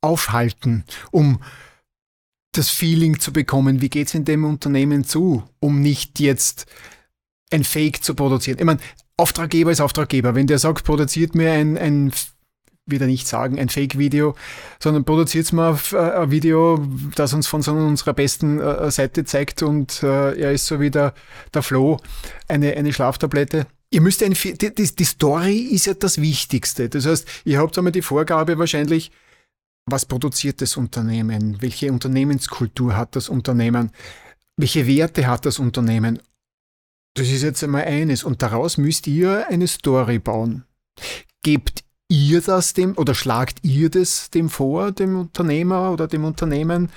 aufhalten, um das Feeling zu bekommen, wie geht es in dem Unternehmen zu, um nicht jetzt ein Fake zu produzieren. Ich meine, Auftraggeber ist Auftraggeber. Wenn der sagt, produziert mir ein, ein wieder nicht sagen, ein Fake-Video, sondern produziert mir äh, ein Video, das uns von so unserer besten äh, Seite zeigt und äh, er ist so wie der, der Flo, eine, eine Schlaftablette. Ihr müsst ein, die, die Story ist ja das Wichtigste. Das heißt, ihr habt einmal die Vorgabe wahrscheinlich, was produziert das Unternehmen? Welche Unternehmenskultur hat das Unternehmen? Welche Werte hat das Unternehmen? Das ist jetzt einmal eines. Und daraus müsst ihr eine Story bauen. Gebt ihr das dem oder schlagt ihr das dem vor, dem Unternehmer oder dem Unternehmen?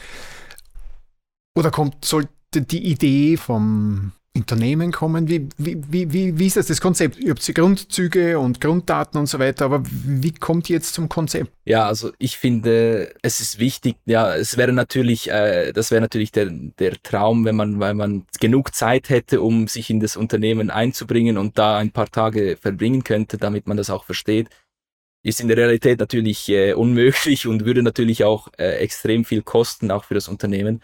Oder kommt, sollte die Idee vom Unternehmen kommen? Wie, wie, wie, wie ist das, das Konzept? Ihr habt die Grundzüge und Grunddaten und so weiter, aber wie kommt ihr jetzt zum Konzept? Ja, also ich finde, es ist wichtig, ja, es wäre natürlich, äh, das wäre natürlich der, der Traum, wenn man, weil man genug Zeit hätte, um sich in das Unternehmen einzubringen und da ein paar Tage verbringen könnte, damit man das auch versteht. Ist in der Realität natürlich äh, unmöglich und würde natürlich auch äh, extrem viel kosten, auch für das Unternehmen.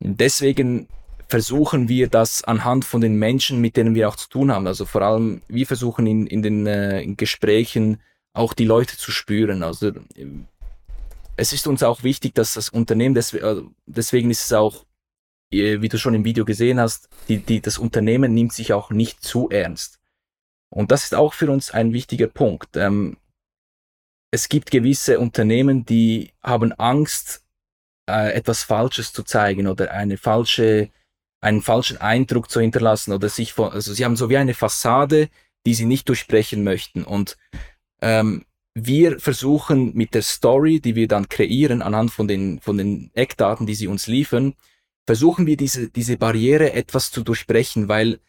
Deswegen versuchen wir das anhand von den Menschen, mit denen wir auch zu tun haben. Also vor allem, wir versuchen in, in den äh, Gesprächen auch die Leute zu spüren. Also es ist uns auch wichtig, dass das Unternehmen, äh, deswegen ist es auch, äh, wie du schon im Video gesehen hast, die, die, das Unternehmen nimmt sich auch nicht zu ernst. Und das ist auch für uns ein wichtiger Punkt. Ähm, es gibt gewisse Unternehmen, die haben Angst, äh, etwas Falsches zu zeigen oder eine falsche einen falschen Eindruck zu hinterlassen oder sich von, also sie haben so wie eine Fassade, die sie nicht durchbrechen möchten. Und ähm, wir versuchen mit der Story, die wir dann kreieren, anhand von den, von den Eckdaten, die sie uns liefern, versuchen wir diese, diese Barriere etwas zu durchbrechen, weil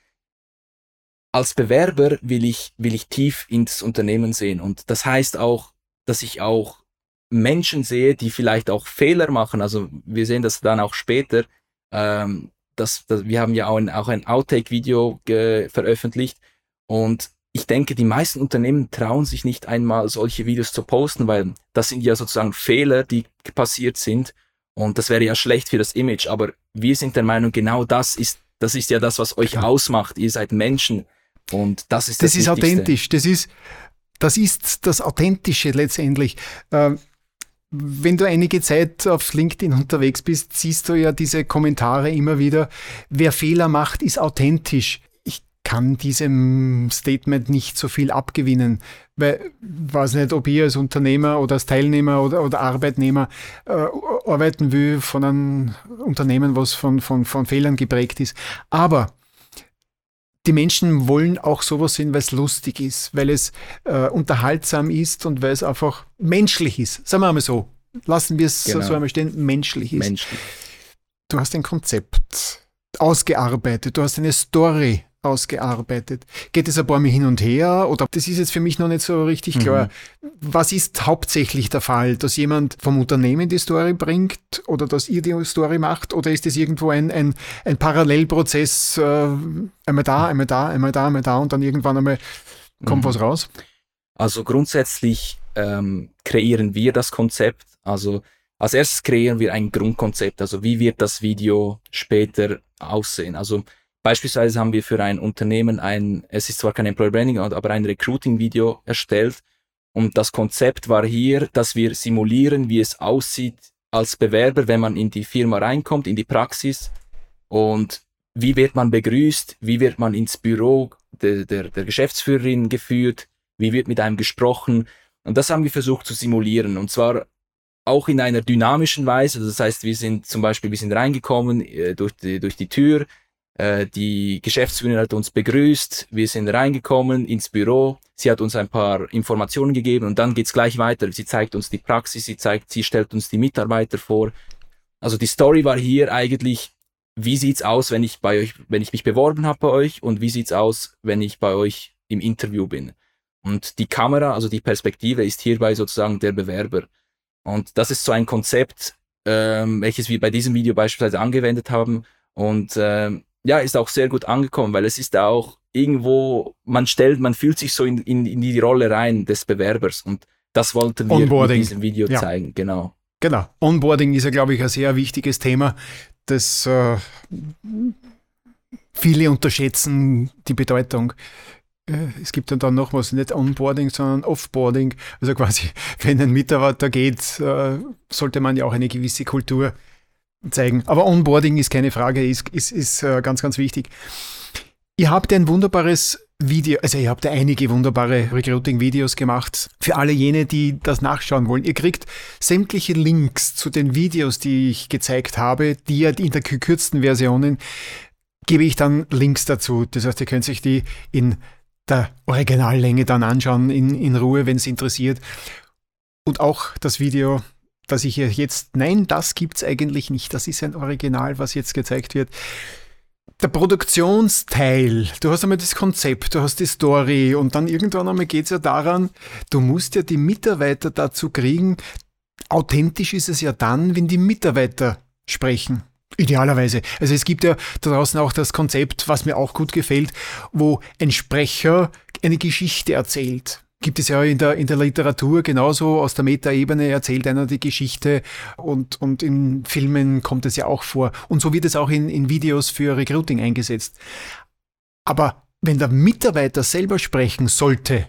als Bewerber will ich, will ich tief ins Unternehmen sehen. Und das heißt auch, dass ich auch Menschen sehe, die vielleicht auch Fehler machen. Also wir sehen das dann auch später, ähm, das, das, wir haben ja auch ein, auch ein Outtake-Video veröffentlicht und ich denke, die meisten Unternehmen trauen sich nicht einmal solche Videos zu posten, weil das sind ja sozusagen Fehler, die passiert sind und das wäre ja schlecht für das Image. Aber wir sind der Meinung, genau das ist, das ist ja das, was euch ausmacht. Ihr seid Menschen und das ist das. Das ist authentisch. Das ist, das ist das Authentische letztendlich. Ähm wenn du einige Zeit auf LinkedIn unterwegs bist, siehst du ja diese Kommentare immer wieder. Wer Fehler macht, ist authentisch. Ich kann diesem Statement nicht so viel abgewinnen. Weil, weiß nicht, ob ich als Unternehmer oder als Teilnehmer oder, oder Arbeitnehmer äh, arbeiten will von einem Unternehmen, was von, von, von Fehlern geprägt ist. Aber die Menschen wollen auch sowas sehen, weil es lustig ist, weil es äh, unterhaltsam ist und weil es einfach menschlich ist. Sagen wir einmal so. Lassen wir es genau. so einmal stehen, menschlich ist. Menschlich. Du hast ein Konzept ausgearbeitet, du hast eine Story ausgearbeitet. Geht es ein paar Mal hin und her oder das ist jetzt für mich noch nicht so richtig klar. Mhm. Was ist hauptsächlich der Fall? Dass jemand vom Unternehmen die Story bringt oder dass ihr die Story macht oder ist es irgendwo ein, ein, ein Parallelprozess, äh, einmal da, einmal da, einmal da, einmal da und dann irgendwann einmal kommt mhm. was raus? Also grundsätzlich ähm, kreieren wir das Konzept. Also als erstes kreieren wir ein Grundkonzept. Also wie wird das Video später aussehen? Also Beispielsweise haben wir für ein Unternehmen ein, es ist zwar kein Employer Branding, aber ein Recruiting-Video erstellt. Und das Konzept war hier, dass wir simulieren, wie es aussieht als Bewerber, wenn man in die Firma reinkommt, in die Praxis. Und wie wird man begrüßt? Wie wird man ins Büro der, der, der Geschäftsführerin geführt? Wie wird mit einem gesprochen? Und das haben wir versucht zu simulieren. Und zwar auch in einer dynamischen Weise. Das heißt, wir sind zum Beispiel, wir sind reingekommen äh, durch, die, durch die Tür äh, die Geschäftsführerin hat uns begrüßt, wir sind reingekommen ins Büro, sie hat uns ein paar Informationen gegeben und dann geht's gleich weiter. Sie zeigt uns die Praxis, sie zeigt, sie stellt uns die Mitarbeiter vor. Also die Story war hier eigentlich, wie sieht's aus, wenn ich bei euch, wenn ich mich beworben habe bei euch und wie sieht's aus, wenn ich bei euch im Interview bin. Und die Kamera, also die Perspektive ist hierbei sozusagen der Bewerber. Und das ist so ein Konzept, ähm, welches wir bei diesem Video beispielsweise angewendet haben. Und ähm, ja, ist auch sehr gut angekommen, weil es ist auch irgendwo, man stellt, man fühlt sich so in, in, in die Rolle rein des Bewerbers und das wollten wir Onboarding. mit diesem Video ja. zeigen, genau. Genau. Onboarding ist ja, glaube ich, ein sehr wichtiges Thema, das äh, viele unterschätzen die Bedeutung. Äh, es gibt dann, dann noch was, nicht Onboarding, sondern Offboarding. Also quasi, <laughs> wenn ein Mitarbeiter geht, äh, sollte man ja auch eine gewisse Kultur zeigen. Aber Onboarding ist keine Frage, ist, ist, ist äh, ganz, ganz wichtig. Ihr habt ein wunderbares Video, also ihr habt einige wunderbare Recruiting-Videos gemacht. Für alle jene, die das nachschauen wollen. Ihr kriegt sämtliche Links zu den Videos, die ich gezeigt habe, die ja in der gekürzten Versionen gebe ich dann Links dazu. Das heißt, ihr könnt sich die in der Originallänge dann anschauen, in, in Ruhe, wenn es interessiert. Und auch das Video dass ich jetzt, nein, das gibt es eigentlich nicht. Das ist ein Original, was jetzt gezeigt wird. Der Produktionsteil, du hast einmal das Konzept, du hast die Story und dann irgendwann einmal geht es ja daran, du musst ja die Mitarbeiter dazu kriegen. Authentisch ist es ja dann, wenn die Mitarbeiter sprechen. Idealerweise. Also es gibt ja da draußen auch das Konzept, was mir auch gut gefällt, wo ein Sprecher eine Geschichte erzählt gibt es ja in der, in der Literatur genauso. Aus der Metaebene erzählt einer die Geschichte und, und in Filmen kommt es ja auch vor. Und so wird es auch in, in Videos für Recruiting eingesetzt. Aber wenn der Mitarbeiter selber sprechen sollte,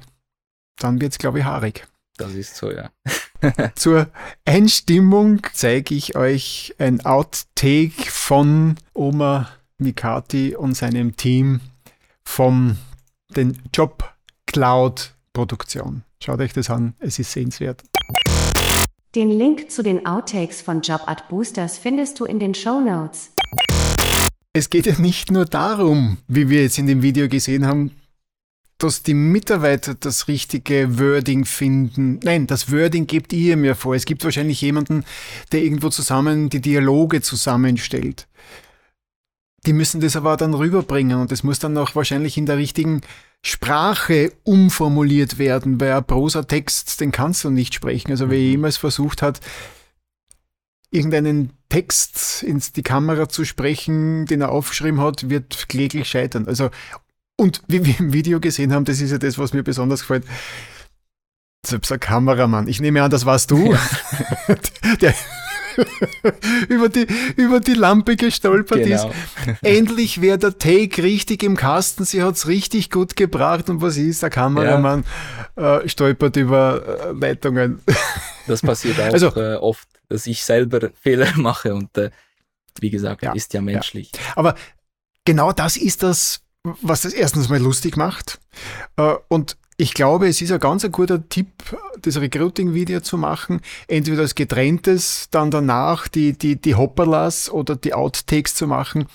dann wird es, glaube ich, haarig. Das ist so, ja. <laughs> <laughs> Zur Einstimmung zeige ich euch ein Outtake von Oma Mikati und seinem Team vom den Job Cloud Produktion. Schaut euch das an, es ist sehenswert. Den Link zu den Outtakes von JobAd Boosters findest du in den Show Notes. Es geht ja nicht nur darum, wie wir jetzt in dem Video gesehen haben, dass die Mitarbeiter das richtige Wording finden. Nein, das Wording gebt ihr mir vor. Es gibt wahrscheinlich jemanden, der irgendwo zusammen die Dialoge zusammenstellt. Die müssen das aber dann rüberbringen und das muss dann auch wahrscheinlich in der richtigen Sprache umformuliert werden, weil ein Prosatext, den kannst du nicht sprechen. Also wer mhm. jemals versucht hat, irgendeinen Text in die Kamera zu sprechen, den er aufgeschrieben hat, wird kläglich scheitern. Also, und wie wir im Video gesehen haben, das ist ja das, was mir besonders gefällt. Selbst ein Kameramann. Ich nehme an, das warst du. Ja. <laughs> der, über, die, über die Lampe gestolpert genau. ist. Endlich wäre der Take richtig im Kasten. Sie hat es richtig gut gebracht. Und was ist? Der Kameramann ja. äh, stolpert über äh, Leitungen. Das passiert auch also, äh, oft, dass ich selber Fehler mache und äh, wie gesagt, ja, ist ja menschlich. Aber genau das ist das was das erstens mal lustig macht. Äh, und ich glaube, es ist ein ganz ein guter Tipp, das Recruiting-Video zu machen. Entweder als getrenntes, dann danach die, die, die Hopperlas oder die Outtakes zu machen.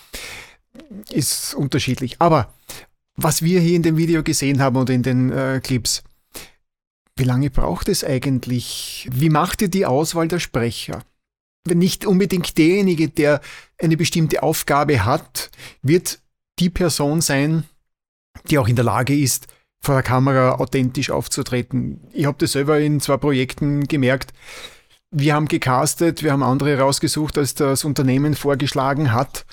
Ist unterschiedlich. Aber was wir hier in dem Video gesehen haben oder in den äh, Clips, wie lange braucht es eigentlich? Wie macht ihr die Auswahl der Sprecher? Wenn nicht unbedingt derjenige, der eine bestimmte Aufgabe hat, wird die Person sein, die auch in der Lage ist, vor der Kamera authentisch aufzutreten. Ich habe das selber in zwei Projekten gemerkt. Wir haben gecastet, wir haben andere rausgesucht, als das Unternehmen vorgeschlagen hat.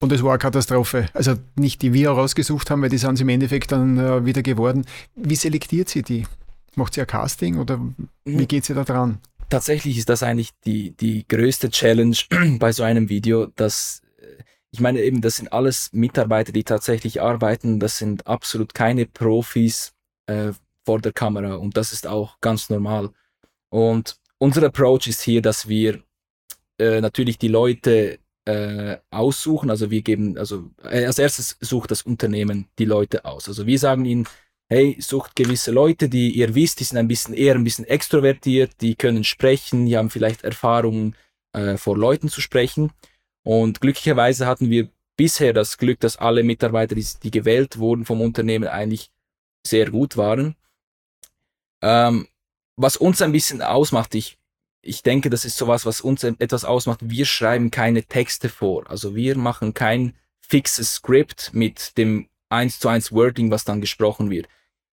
Und es war eine Katastrophe. Also nicht die wir rausgesucht haben, weil die sind sie im Endeffekt dann äh, wieder geworden. Wie selektiert sie die? Macht sie ein Casting oder wie mhm. geht sie da dran? Tatsächlich ist das eigentlich die, die größte Challenge <clears throat> bei so einem Video, dass ich meine eben, das sind alles Mitarbeiter, die tatsächlich arbeiten. Das sind absolut keine Profis äh, vor der Kamera und das ist auch ganz normal. Und unser Approach ist hier, dass wir äh, natürlich die Leute äh, aussuchen. Also wir geben, also äh, als erstes sucht das Unternehmen die Leute aus. Also wir sagen ihnen, hey, sucht gewisse Leute, die ihr wisst, die sind ein bisschen eher ein bisschen extrovertiert, die können sprechen, die haben vielleicht Erfahrungen äh, vor Leuten zu sprechen. Und glücklicherweise hatten wir bisher das Glück, dass alle Mitarbeiter, die, die gewählt wurden vom Unternehmen, eigentlich sehr gut waren. Ähm, was uns ein bisschen ausmacht, ich, ich denke, das ist sowas, was uns etwas ausmacht. Wir schreiben keine Texte vor. Also wir machen kein fixes Skript mit dem 1 zu 1 Wording, was dann gesprochen wird.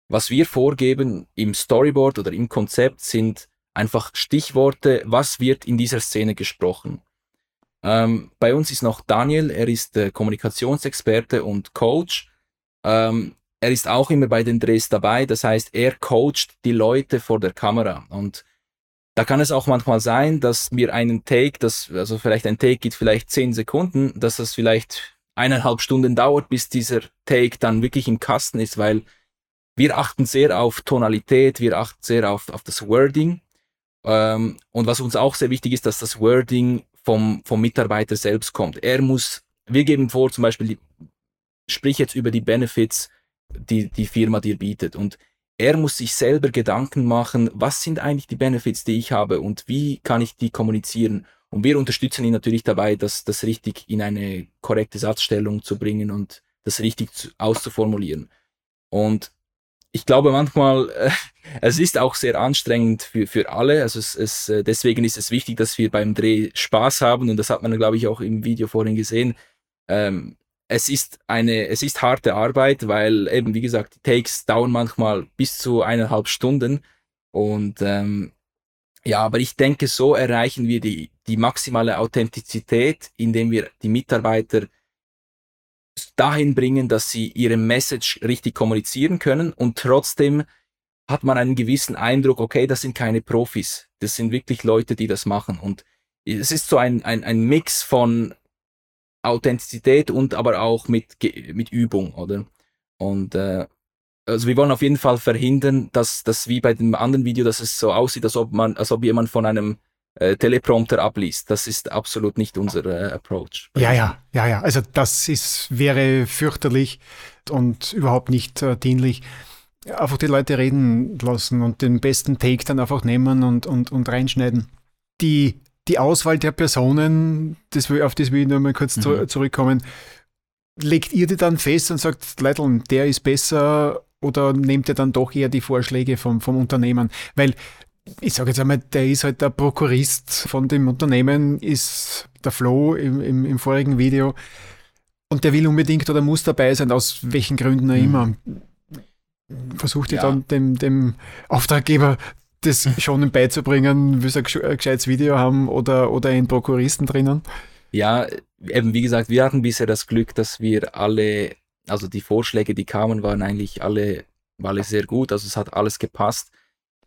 Was wir vorgeben im Storyboard oder im Konzept sind einfach Stichworte, was wird in dieser Szene gesprochen. Ähm, bei uns ist noch Daniel, er ist äh, Kommunikationsexperte und Coach. Ähm, er ist auch immer bei den Drehs dabei, das heißt, er coacht die Leute vor der Kamera. Und da kann es auch manchmal sein, dass wir einen Take, das, also vielleicht ein Take geht vielleicht zehn Sekunden, dass das vielleicht eineinhalb Stunden dauert, bis dieser Take dann wirklich im Kasten ist, weil wir achten sehr auf Tonalität, wir achten sehr auf, auf das Wording. Ähm, und was uns auch sehr wichtig ist, dass das Wording vom, vom Mitarbeiter selbst kommt. Er muss, wir geben vor, zum Beispiel, sprich jetzt über die Benefits, die die Firma dir bietet. Und er muss sich selber Gedanken machen, was sind eigentlich die Benefits, die ich habe und wie kann ich die kommunizieren. Und wir unterstützen ihn natürlich dabei, das, das richtig in eine korrekte Satzstellung zu bringen und das richtig zu, auszuformulieren. Und ich glaube manchmal, äh, es ist auch sehr anstrengend für, für alle. Also es, es, äh, deswegen ist es wichtig, dass wir beim Dreh Spaß haben und das hat man, glaube ich, auch im Video vorhin gesehen. Ähm, es ist eine, es ist harte Arbeit, weil eben, wie gesagt, die Takes dauern manchmal bis zu eineinhalb Stunden und ähm, ja, aber ich denke, so erreichen wir die, die maximale Authentizität, indem wir die Mitarbeiter dahin bringen, dass sie ihre Message richtig kommunizieren können. Und trotzdem hat man einen gewissen Eindruck, okay, das sind keine Profis, das sind wirklich Leute, die das machen. Und es ist so ein, ein, ein Mix von Authentizität und aber auch mit, mit Übung, oder? Und äh, also wir wollen auf jeden Fall verhindern, dass das wie bei dem anderen Video, dass es so aussieht, als ob man, als ob jemand von einem äh, Teleprompter abliest. Das ist absolut nicht unser äh, Approach. Ja, ja, ja, ja. Also das ist, wäre fürchterlich und überhaupt nicht äh, dienlich. Einfach die Leute reden lassen und den besten Take dann einfach nehmen und, und, und reinschneiden. Die, die Auswahl der Personen, das will, auf das will ich nur mal kurz mhm. zurückkommen. Legt ihr die dann fest und sagt, Leitl, der ist besser oder nehmt ihr dann doch eher die Vorschläge vom, vom Unternehmen? Weil ich sage jetzt einmal, der ist halt der Prokurist von dem Unternehmen, ist der Flo im, im, im vorigen Video. Und der will unbedingt oder muss dabei sein, aus welchen Gründen auch mhm. immer. Versucht ihr ja. dann dem, dem Auftraggeber das <laughs> schon beizubringen, will sie ein gescheites Video haben oder, oder einen Prokuristen drinnen? Ja, eben wie gesagt, wir hatten bisher das Glück, dass wir alle, also die Vorschläge, die kamen, waren eigentlich alle, alle sehr gut, also es hat alles gepasst.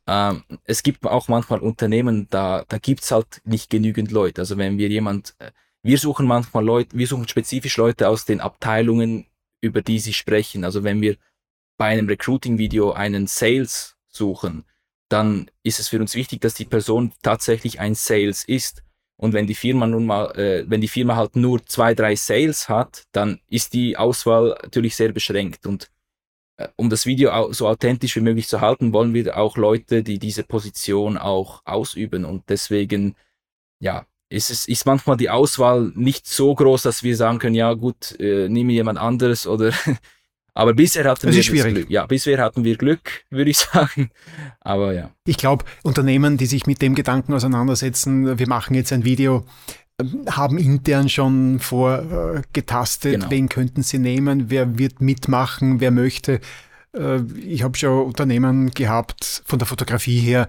Ähm, es gibt auch manchmal Unternehmen, da, da gibt's halt nicht genügend Leute. Also wenn wir jemand, äh, wir suchen manchmal Leute, wir suchen spezifisch Leute aus den Abteilungen, über die sie sprechen. Also wenn wir bei einem Recruiting-Video einen Sales suchen, dann ist es für uns wichtig, dass die Person tatsächlich ein Sales ist. Und wenn die Firma nun mal, äh, wenn die Firma halt nur zwei, drei Sales hat, dann ist die Auswahl natürlich sehr beschränkt. Und um das Video so authentisch wie möglich zu halten, wollen wir auch Leute, die diese Position auch ausüben. Und deswegen, ja, ist es ist manchmal die Auswahl nicht so groß, dass wir sagen können, ja gut, äh, nehme jemand anderes oder <laughs> aber bisher hatten das wir schwierig. Glück. Ja, bisher hatten wir Glück, würde ich <laughs> sagen. Aber ja. Ich glaube, Unternehmen, die sich mit dem Gedanken auseinandersetzen, wir machen jetzt ein Video, haben intern schon vorgetastet, genau. wen könnten sie nehmen, wer wird mitmachen, wer möchte. Äh, ich habe schon Unternehmen gehabt, von der Fotografie her,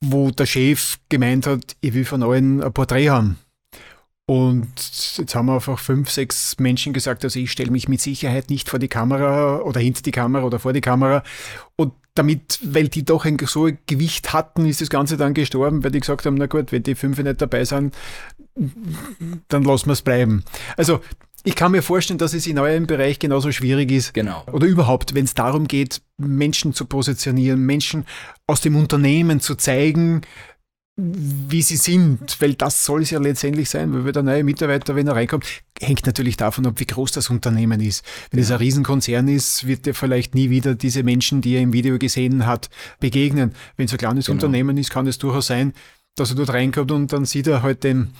wo der Chef gemeint hat, ich will von allen ein Porträt haben. Und jetzt haben wir einfach fünf, sechs Menschen gesagt, also ich stelle mich mit Sicherheit nicht vor die Kamera oder hinter die Kamera oder vor die Kamera. Und damit, weil die doch ein so ein Gewicht hatten, ist das Ganze dann gestorben, weil die gesagt haben, na gut, wenn die fünf nicht dabei sind, dann lassen wir es bleiben. Also ich kann mir vorstellen, dass es in eurem Bereich genauso schwierig ist. Genau. Oder überhaupt, wenn es darum geht, Menschen zu positionieren, Menschen aus dem Unternehmen zu zeigen, wie sie sind, weil das soll es ja letztendlich sein, weil der neue Mitarbeiter, wenn er reinkommt, hängt natürlich davon ab, wie groß das Unternehmen ist. Wenn es ein Riesenkonzern ist, wird er vielleicht nie wieder diese Menschen, die er im Video gesehen hat, begegnen. Wenn es ein kleines genau. Unternehmen ist, kann es durchaus sein, dass er dort reinkommt und dann sieht er halt den,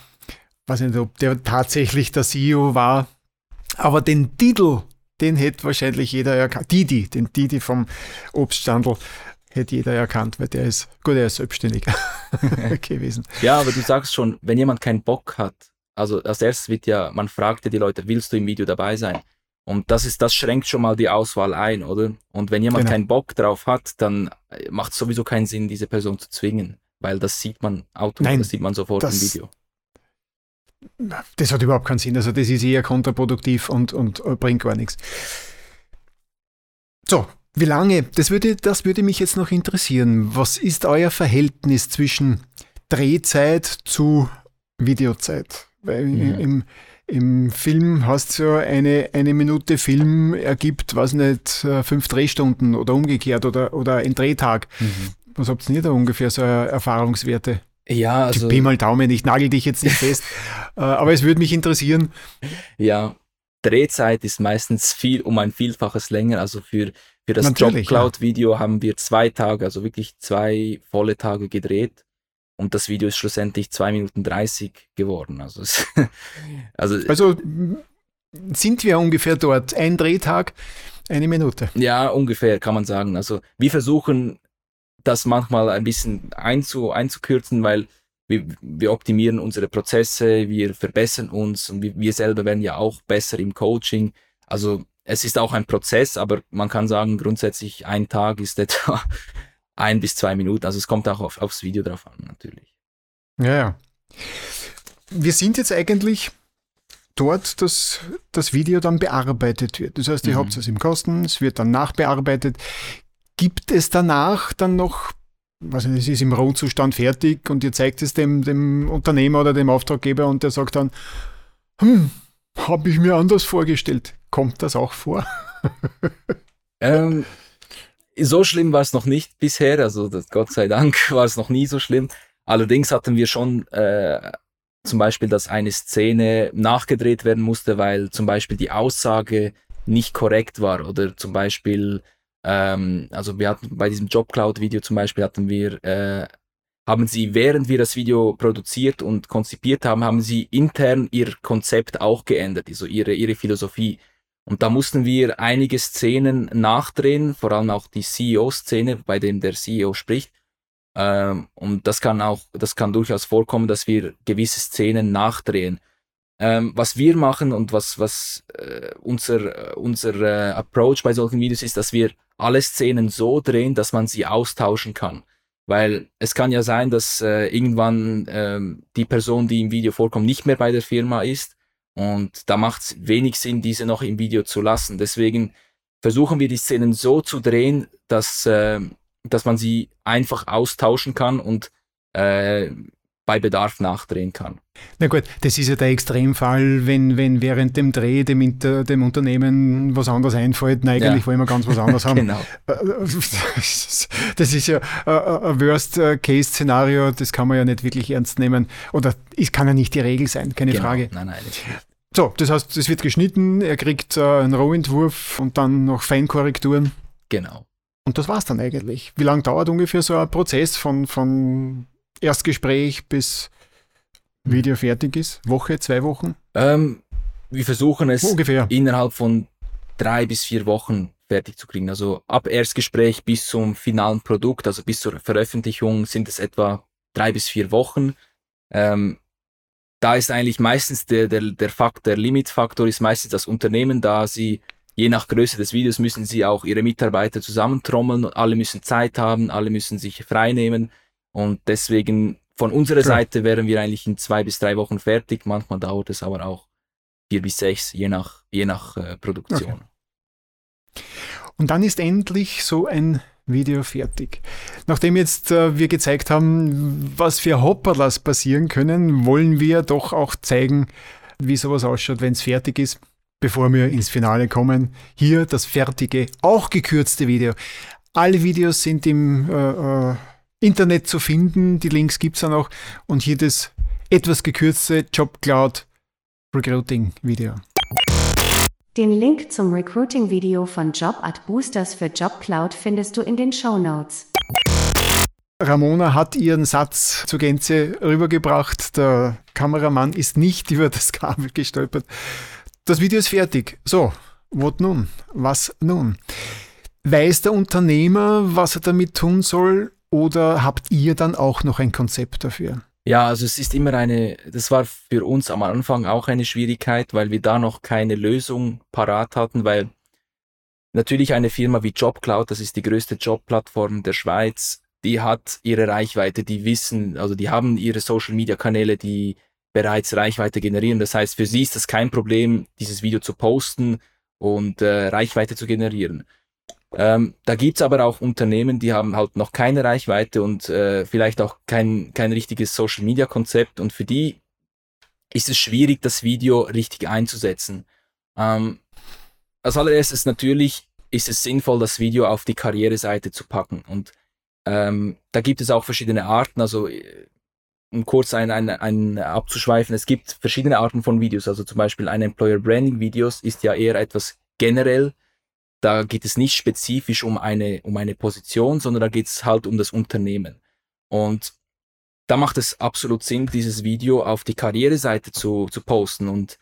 weiß nicht, ob der tatsächlich der CEO war, aber den Titel, den hätte wahrscheinlich jeder erkannt. Didi, den Didi vom Obststandel hätte jeder erkannt, weil der ist, gut, er ist selbstständig <laughs> gewesen. Ja, aber du sagst schon, wenn jemand keinen Bock hat, also als erstes wird ja, man fragt ja die Leute, willst du im Video dabei sein? Und das ist, das schränkt schon mal die Auswahl ein, oder? Und wenn jemand genau. keinen Bock drauf hat, dann macht es sowieso keinen Sinn, diese Person zu zwingen, weil das sieht man automatisch, das sieht man sofort im Video. Das hat überhaupt keinen Sinn. Also das ist eher kontraproduktiv und, und bringt gar nichts. So, wie lange? Das würde, das würde mich jetzt noch interessieren. Was ist euer Verhältnis zwischen Drehzeit zu Videozeit? Weil mhm. im, im Film hast du ja eine, eine Minute Film ergibt, was nicht, äh, fünf Drehstunden oder umgekehrt oder, oder ein Drehtag. Mhm. Was habt ihr da ungefähr so Erfahrungswerte? Ja, also. Pi mal Daumen, ich nagel dich jetzt nicht <laughs> fest, äh, aber es würde mich interessieren. Ja, Drehzeit ist meistens viel um ein Vielfaches länger. Also für, für das Jobcloud-Video ja. haben wir zwei Tage, also wirklich zwei volle Tage gedreht. Und das Video ist schlussendlich zwei Minuten 30 geworden. Also, es, <laughs> also, also sind wir ungefähr dort. Ein Drehtag, eine Minute. Ja, ungefähr kann man sagen. Also wir versuchen das manchmal ein bisschen einzu, einzukürzen, weil wir, wir optimieren unsere Prozesse, wir verbessern uns und wir, wir selber werden ja auch besser im Coaching. Also es ist auch ein Prozess, aber man kann sagen, grundsätzlich ein Tag ist etwa <laughs> ein bis zwei Minuten. Also es kommt auch auf, aufs Video drauf an, natürlich. Ja, ja. Wir sind jetzt eigentlich dort, dass das Video dann bearbeitet wird. Das heißt, ihr mhm. habt es im Kosten, es wird dann nachbearbeitet. Gibt es danach dann noch also es ist im Rohzustand fertig und ihr zeigt es dem, dem Unternehmer oder dem Auftraggeber und der sagt dann, hm, habe ich mir anders vorgestellt. Kommt das auch vor? <laughs> ähm, so schlimm war es noch nicht bisher, also das, Gott sei Dank <laughs> war es noch nie so schlimm. Allerdings hatten wir schon äh, zum Beispiel, dass eine Szene nachgedreht werden musste, weil zum Beispiel die Aussage nicht korrekt war oder zum Beispiel ähm, also wir hatten bei diesem JobCloud-Video zum Beispiel hatten wir, äh, haben sie, während wir das Video produziert und konzipiert haben, haben sie intern ihr Konzept auch geändert, also ihre, ihre Philosophie. Und da mussten wir einige Szenen nachdrehen, vor allem auch die CEO-Szene, bei dem der CEO spricht. Ähm, und das kann auch, das kann durchaus vorkommen, dass wir gewisse Szenen nachdrehen. Ähm, was wir machen und was, was äh, unser, unser äh, Approach bei solchen Videos ist, dass wir alle Szenen so drehen, dass man sie austauschen kann. Weil es kann ja sein, dass äh, irgendwann ähm, die Person, die im Video vorkommt, nicht mehr bei der Firma ist. Und da macht es wenig Sinn, diese noch im Video zu lassen. Deswegen versuchen wir die Szenen so zu drehen, dass, äh, dass man sie einfach austauschen kann und äh, bei Bedarf nachdrehen kann. Na gut, das ist ja der Extremfall, wenn, wenn während dem Dreh dem, Inter, dem Unternehmen was anderes einfällt. Na, eigentlich ja. wollen wir ganz was anderes haben. <laughs> genau. <laughs> Das ist ja ein Worst-Case-Szenario, das kann man ja nicht wirklich ernst nehmen. Oder es kann ja nicht die Regel sein, keine genau. Frage. Nein, nein. So, das heißt, es wird geschnitten, er kriegt äh, einen Rohentwurf und dann noch Feinkorrekturen. Genau. Und das war's dann eigentlich. Wie lange dauert ungefähr so ein Prozess von, von Erstgespräch bis Video fertig ist? Woche, zwei Wochen? Ähm, wir versuchen es Ungefähr. innerhalb von drei bis vier Wochen fertig zu kriegen. Also ab Erstgespräch bis zum finalen Produkt, also bis zur Veröffentlichung sind es etwa drei bis vier Wochen. Ähm, da ist eigentlich meistens der, der, der Fakt, der Limitfaktor ist meistens das Unternehmen, da sie je nach Größe des Videos müssen sie auch ihre Mitarbeiter zusammentrommeln, alle müssen Zeit haben, alle müssen sich frei nehmen und deswegen von unserer ja. Seite wären wir eigentlich in zwei bis drei Wochen fertig. Manchmal dauert es aber auch vier bis sechs, je nach, je nach äh, Produktion. Okay. Und dann ist endlich so ein Video fertig. Nachdem jetzt äh, wir gezeigt haben, was für Hopperlas passieren können, wollen wir doch auch zeigen, wie sowas ausschaut, wenn es fertig ist, bevor wir ins Finale kommen. Hier das fertige, auch gekürzte Video. Alle Videos sind im äh, äh Internet zu finden. Die Links gibt es dann auch. Und hier das etwas gekürzte JobCloud Recruiting Video. Den Link zum Recruiting Video von Job at Boosters für JobCloud findest du in den Show Notes. Ramona hat ihren Satz zur Gänze rübergebracht. Der Kameramann ist nicht <laughs> über das Kabel gestolpert. Das Video ist fertig. So, what nun? Was nun? Weiß der Unternehmer, was er damit tun soll? Oder habt ihr dann auch noch ein Konzept dafür? Ja, also es ist immer eine, das war für uns am Anfang auch eine Schwierigkeit, weil wir da noch keine Lösung parat hatten, weil natürlich eine Firma wie JobCloud, das ist die größte Jobplattform der Schweiz, die hat ihre Reichweite, die wissen, also die haben ihre Social Media Kanäle, die bereits Reichweite generieren. Das heißt, für sie ist das kein Problem, dieses Video zu posten und äh, Reichweite zu generieren. Ähm, da gibt's aber auch Unternehmen, die haben halt noch keine Reichweite und äh, vielleicht auch kein, kein richtiges Social-Media-Konzept und für die ist es schwierig, das Video richtig einzusetzen. Ähm, als allererstes natürlich ist es sinnvoll, das Video auf die Karriereseite zu packen. Und ähm, da gibt es auch verschiedene Arten, also äh, um kurz ein, ein, ein abzuschweifen, es gibt verschiedene Arten von Videos, also zum Beispiel ein Employer Branding Videos ist ja eher etwas generell da geht es nicht spezifisch um eine, um eine Position, sondern da geht es halt um das Unternehmen. Und da macht es absolut Sinn, dieses Video auf die Karriereseite zu, zu posten und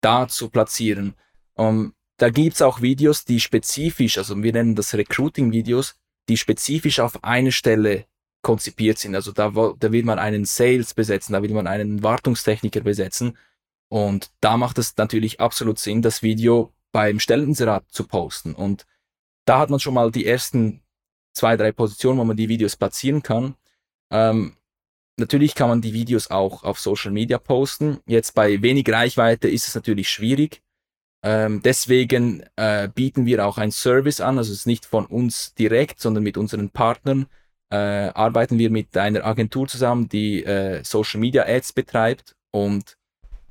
da zu platzieren. Um, ähm, da gibt's auch Videos, die spezifisch, also wir nennen das Recruiting-Videos, die spezifisch auf eine Stelle konzipiert sind. Also da, da will man einen Sales besetzen, da will man einen Wartungstechniker besetzen. Und da macht es natürlich absolut Sinn, das Video beim Stelleninserat zu posten. Und da hat man schon mal die ersten zwei, drei Positionen, wo man die Videos platzieren kann. Ähm, natürlich kann man die Videos auch auf Social Media posten. Jetzt bei wenig Reichweite ist es natürlich schwierig. Ähm, deswegen äh, bieten wir auch ein Service an, also es ist nicht von uns direkt, sondern mit unseren Partnern. Äh, arbeiten wir mit einer Agentur zusammen, die äh, Social Media Ads betreibt und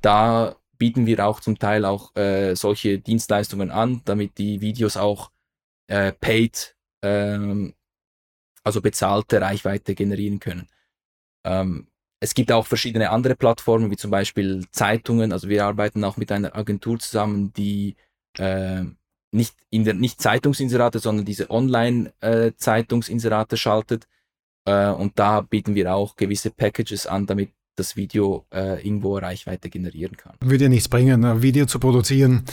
da bieten wir auch zum Teil auch äh, solche Dienstleistungen an, damit die Videos auch äh, paid, ähm, also bezahlte Reichweite generieren können. Ähm, es gibt auch verschiedene andere Plattformen, wie zum Beispiel Zeitungen. Also wir arbeiten auch mit einer Agentur zusammen, die äh, nicht, in der, nicht Zeitungsinserate, sondern diese Online-Zeitungsinserate äh, schaltet. Äh, und da bieten wir auch gewisse Packages an, damit das Video äh, irgendwo Reichweite generieren kann. Würde ja nichts bringen, ein Video zu produzieren.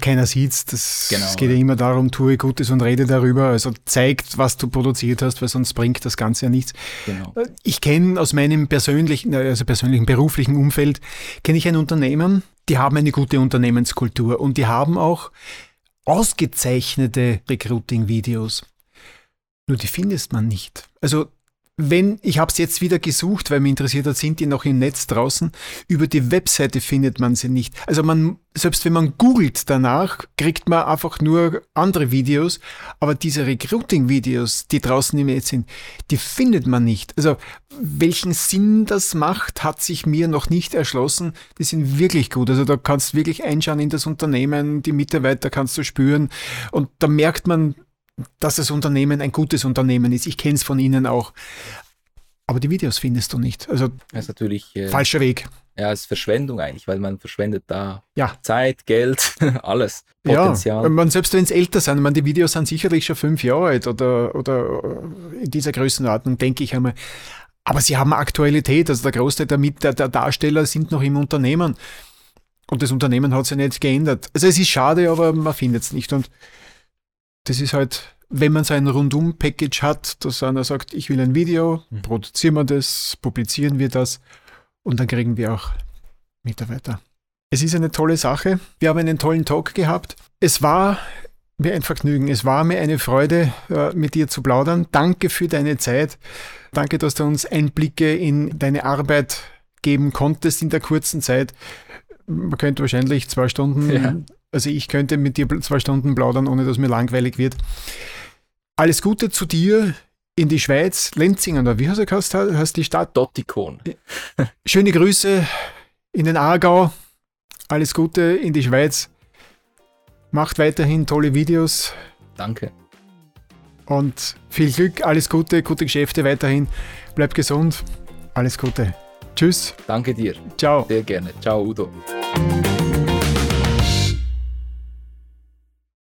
Keiner sieht's. Das genau, es geht ja immer darum, tue Gutes und rede darüber. Also zeigt, was du produziert hast, weil sonst bringt das Ganze ja nichts. Genau. Äh, ich kenne aus meinem persönlichen, also persönlichen beruflichen Umfeld, kenne ich ein Unternehmen, die haben eine gute Unternehmenskultur und die haben auch ausgezeichnete Recruiting-Videos. Nur die findest man nicht. Also wenn, ich habe es jetzt wieder gesucht, weil mich interessiert hat, sind die noch im Netz draußen? Über die Webseite findet man sie nicht. Also man, selbst wenn man googelt danach, kriegt man einfach nur andere Videos, aber diese Recruiting-Videos, die draußen im Netz sind, die findet man nicht. Also welchen Sinn das macht, hat sich mir noch nicht erschlossen. Die sind wirklich gut. Also da kannst du wirklich einschauen in das Unternehmen, die Mitarbeiter kannst du spüren und da merkt man, dass das Unternehmen ein gutes Unternehmen ist. Ich kenne es von Ihnen auch. Aber die Videos findest du nicht. Also Das ist natürlich. Äh, falscher Weg. Ja, es ist Verschwendung eigentlich, weil man verschwendet da Ja. Zeit, Geld, <laughs> alles. Potenzial. Ja, man, selbst wenn es älter sind, man, die Videos sind sicherlich schon fünf Jahre alt oder, oder in dieser Größenordnung, denke ich einmal. Aber sie haben Aktualität. Also der Großteil der, Mit- der, der Darsteller sind noch im Unternehmen. Und das Unternehmen hat sich nicht geändert. Also es ist schade, aber man findet es nicht. Und das ist halt, wenn man so ein Rundum-Package hat, dass einer sagt, ich will ein Video, Mhm. produzieren wir das, publizieren wir das und dann kriegen wir auch Mitarbeiter. Es ist eine tolle Sache. Wir haben einen tollen Talk gehabt. Es war mir ein Vergnügen. Es war mir eine Freude, äh, mit dir zu plaudern. Danke für deine Zeit. Danke, dass du uns Einblicke in deine Arbeit geben konntest in der kurzen Zeit. Man könnte wahrscheinlich zwei Stunden, Ja. Also ich könnte mit dir zwei Stunden plaudern, ohne dass mir langweilig wird. Alles Gute zu dir in die Schweiz, Lenzing, oder wie heißt, er- heißt, heißt die Stadt? Dottikon. <laughs> Schöne Grüße in den Aargau. Alles Gute in die Schweiz. Macht weiterhin tolle Videos Danke. und viel Glück, alles Gute, gute Geschäfte weiterhin. Bleibt gesund. Alles Gute. Tschüss. Danke dir. Ciao. Sehr gerne. Ciao, Udo.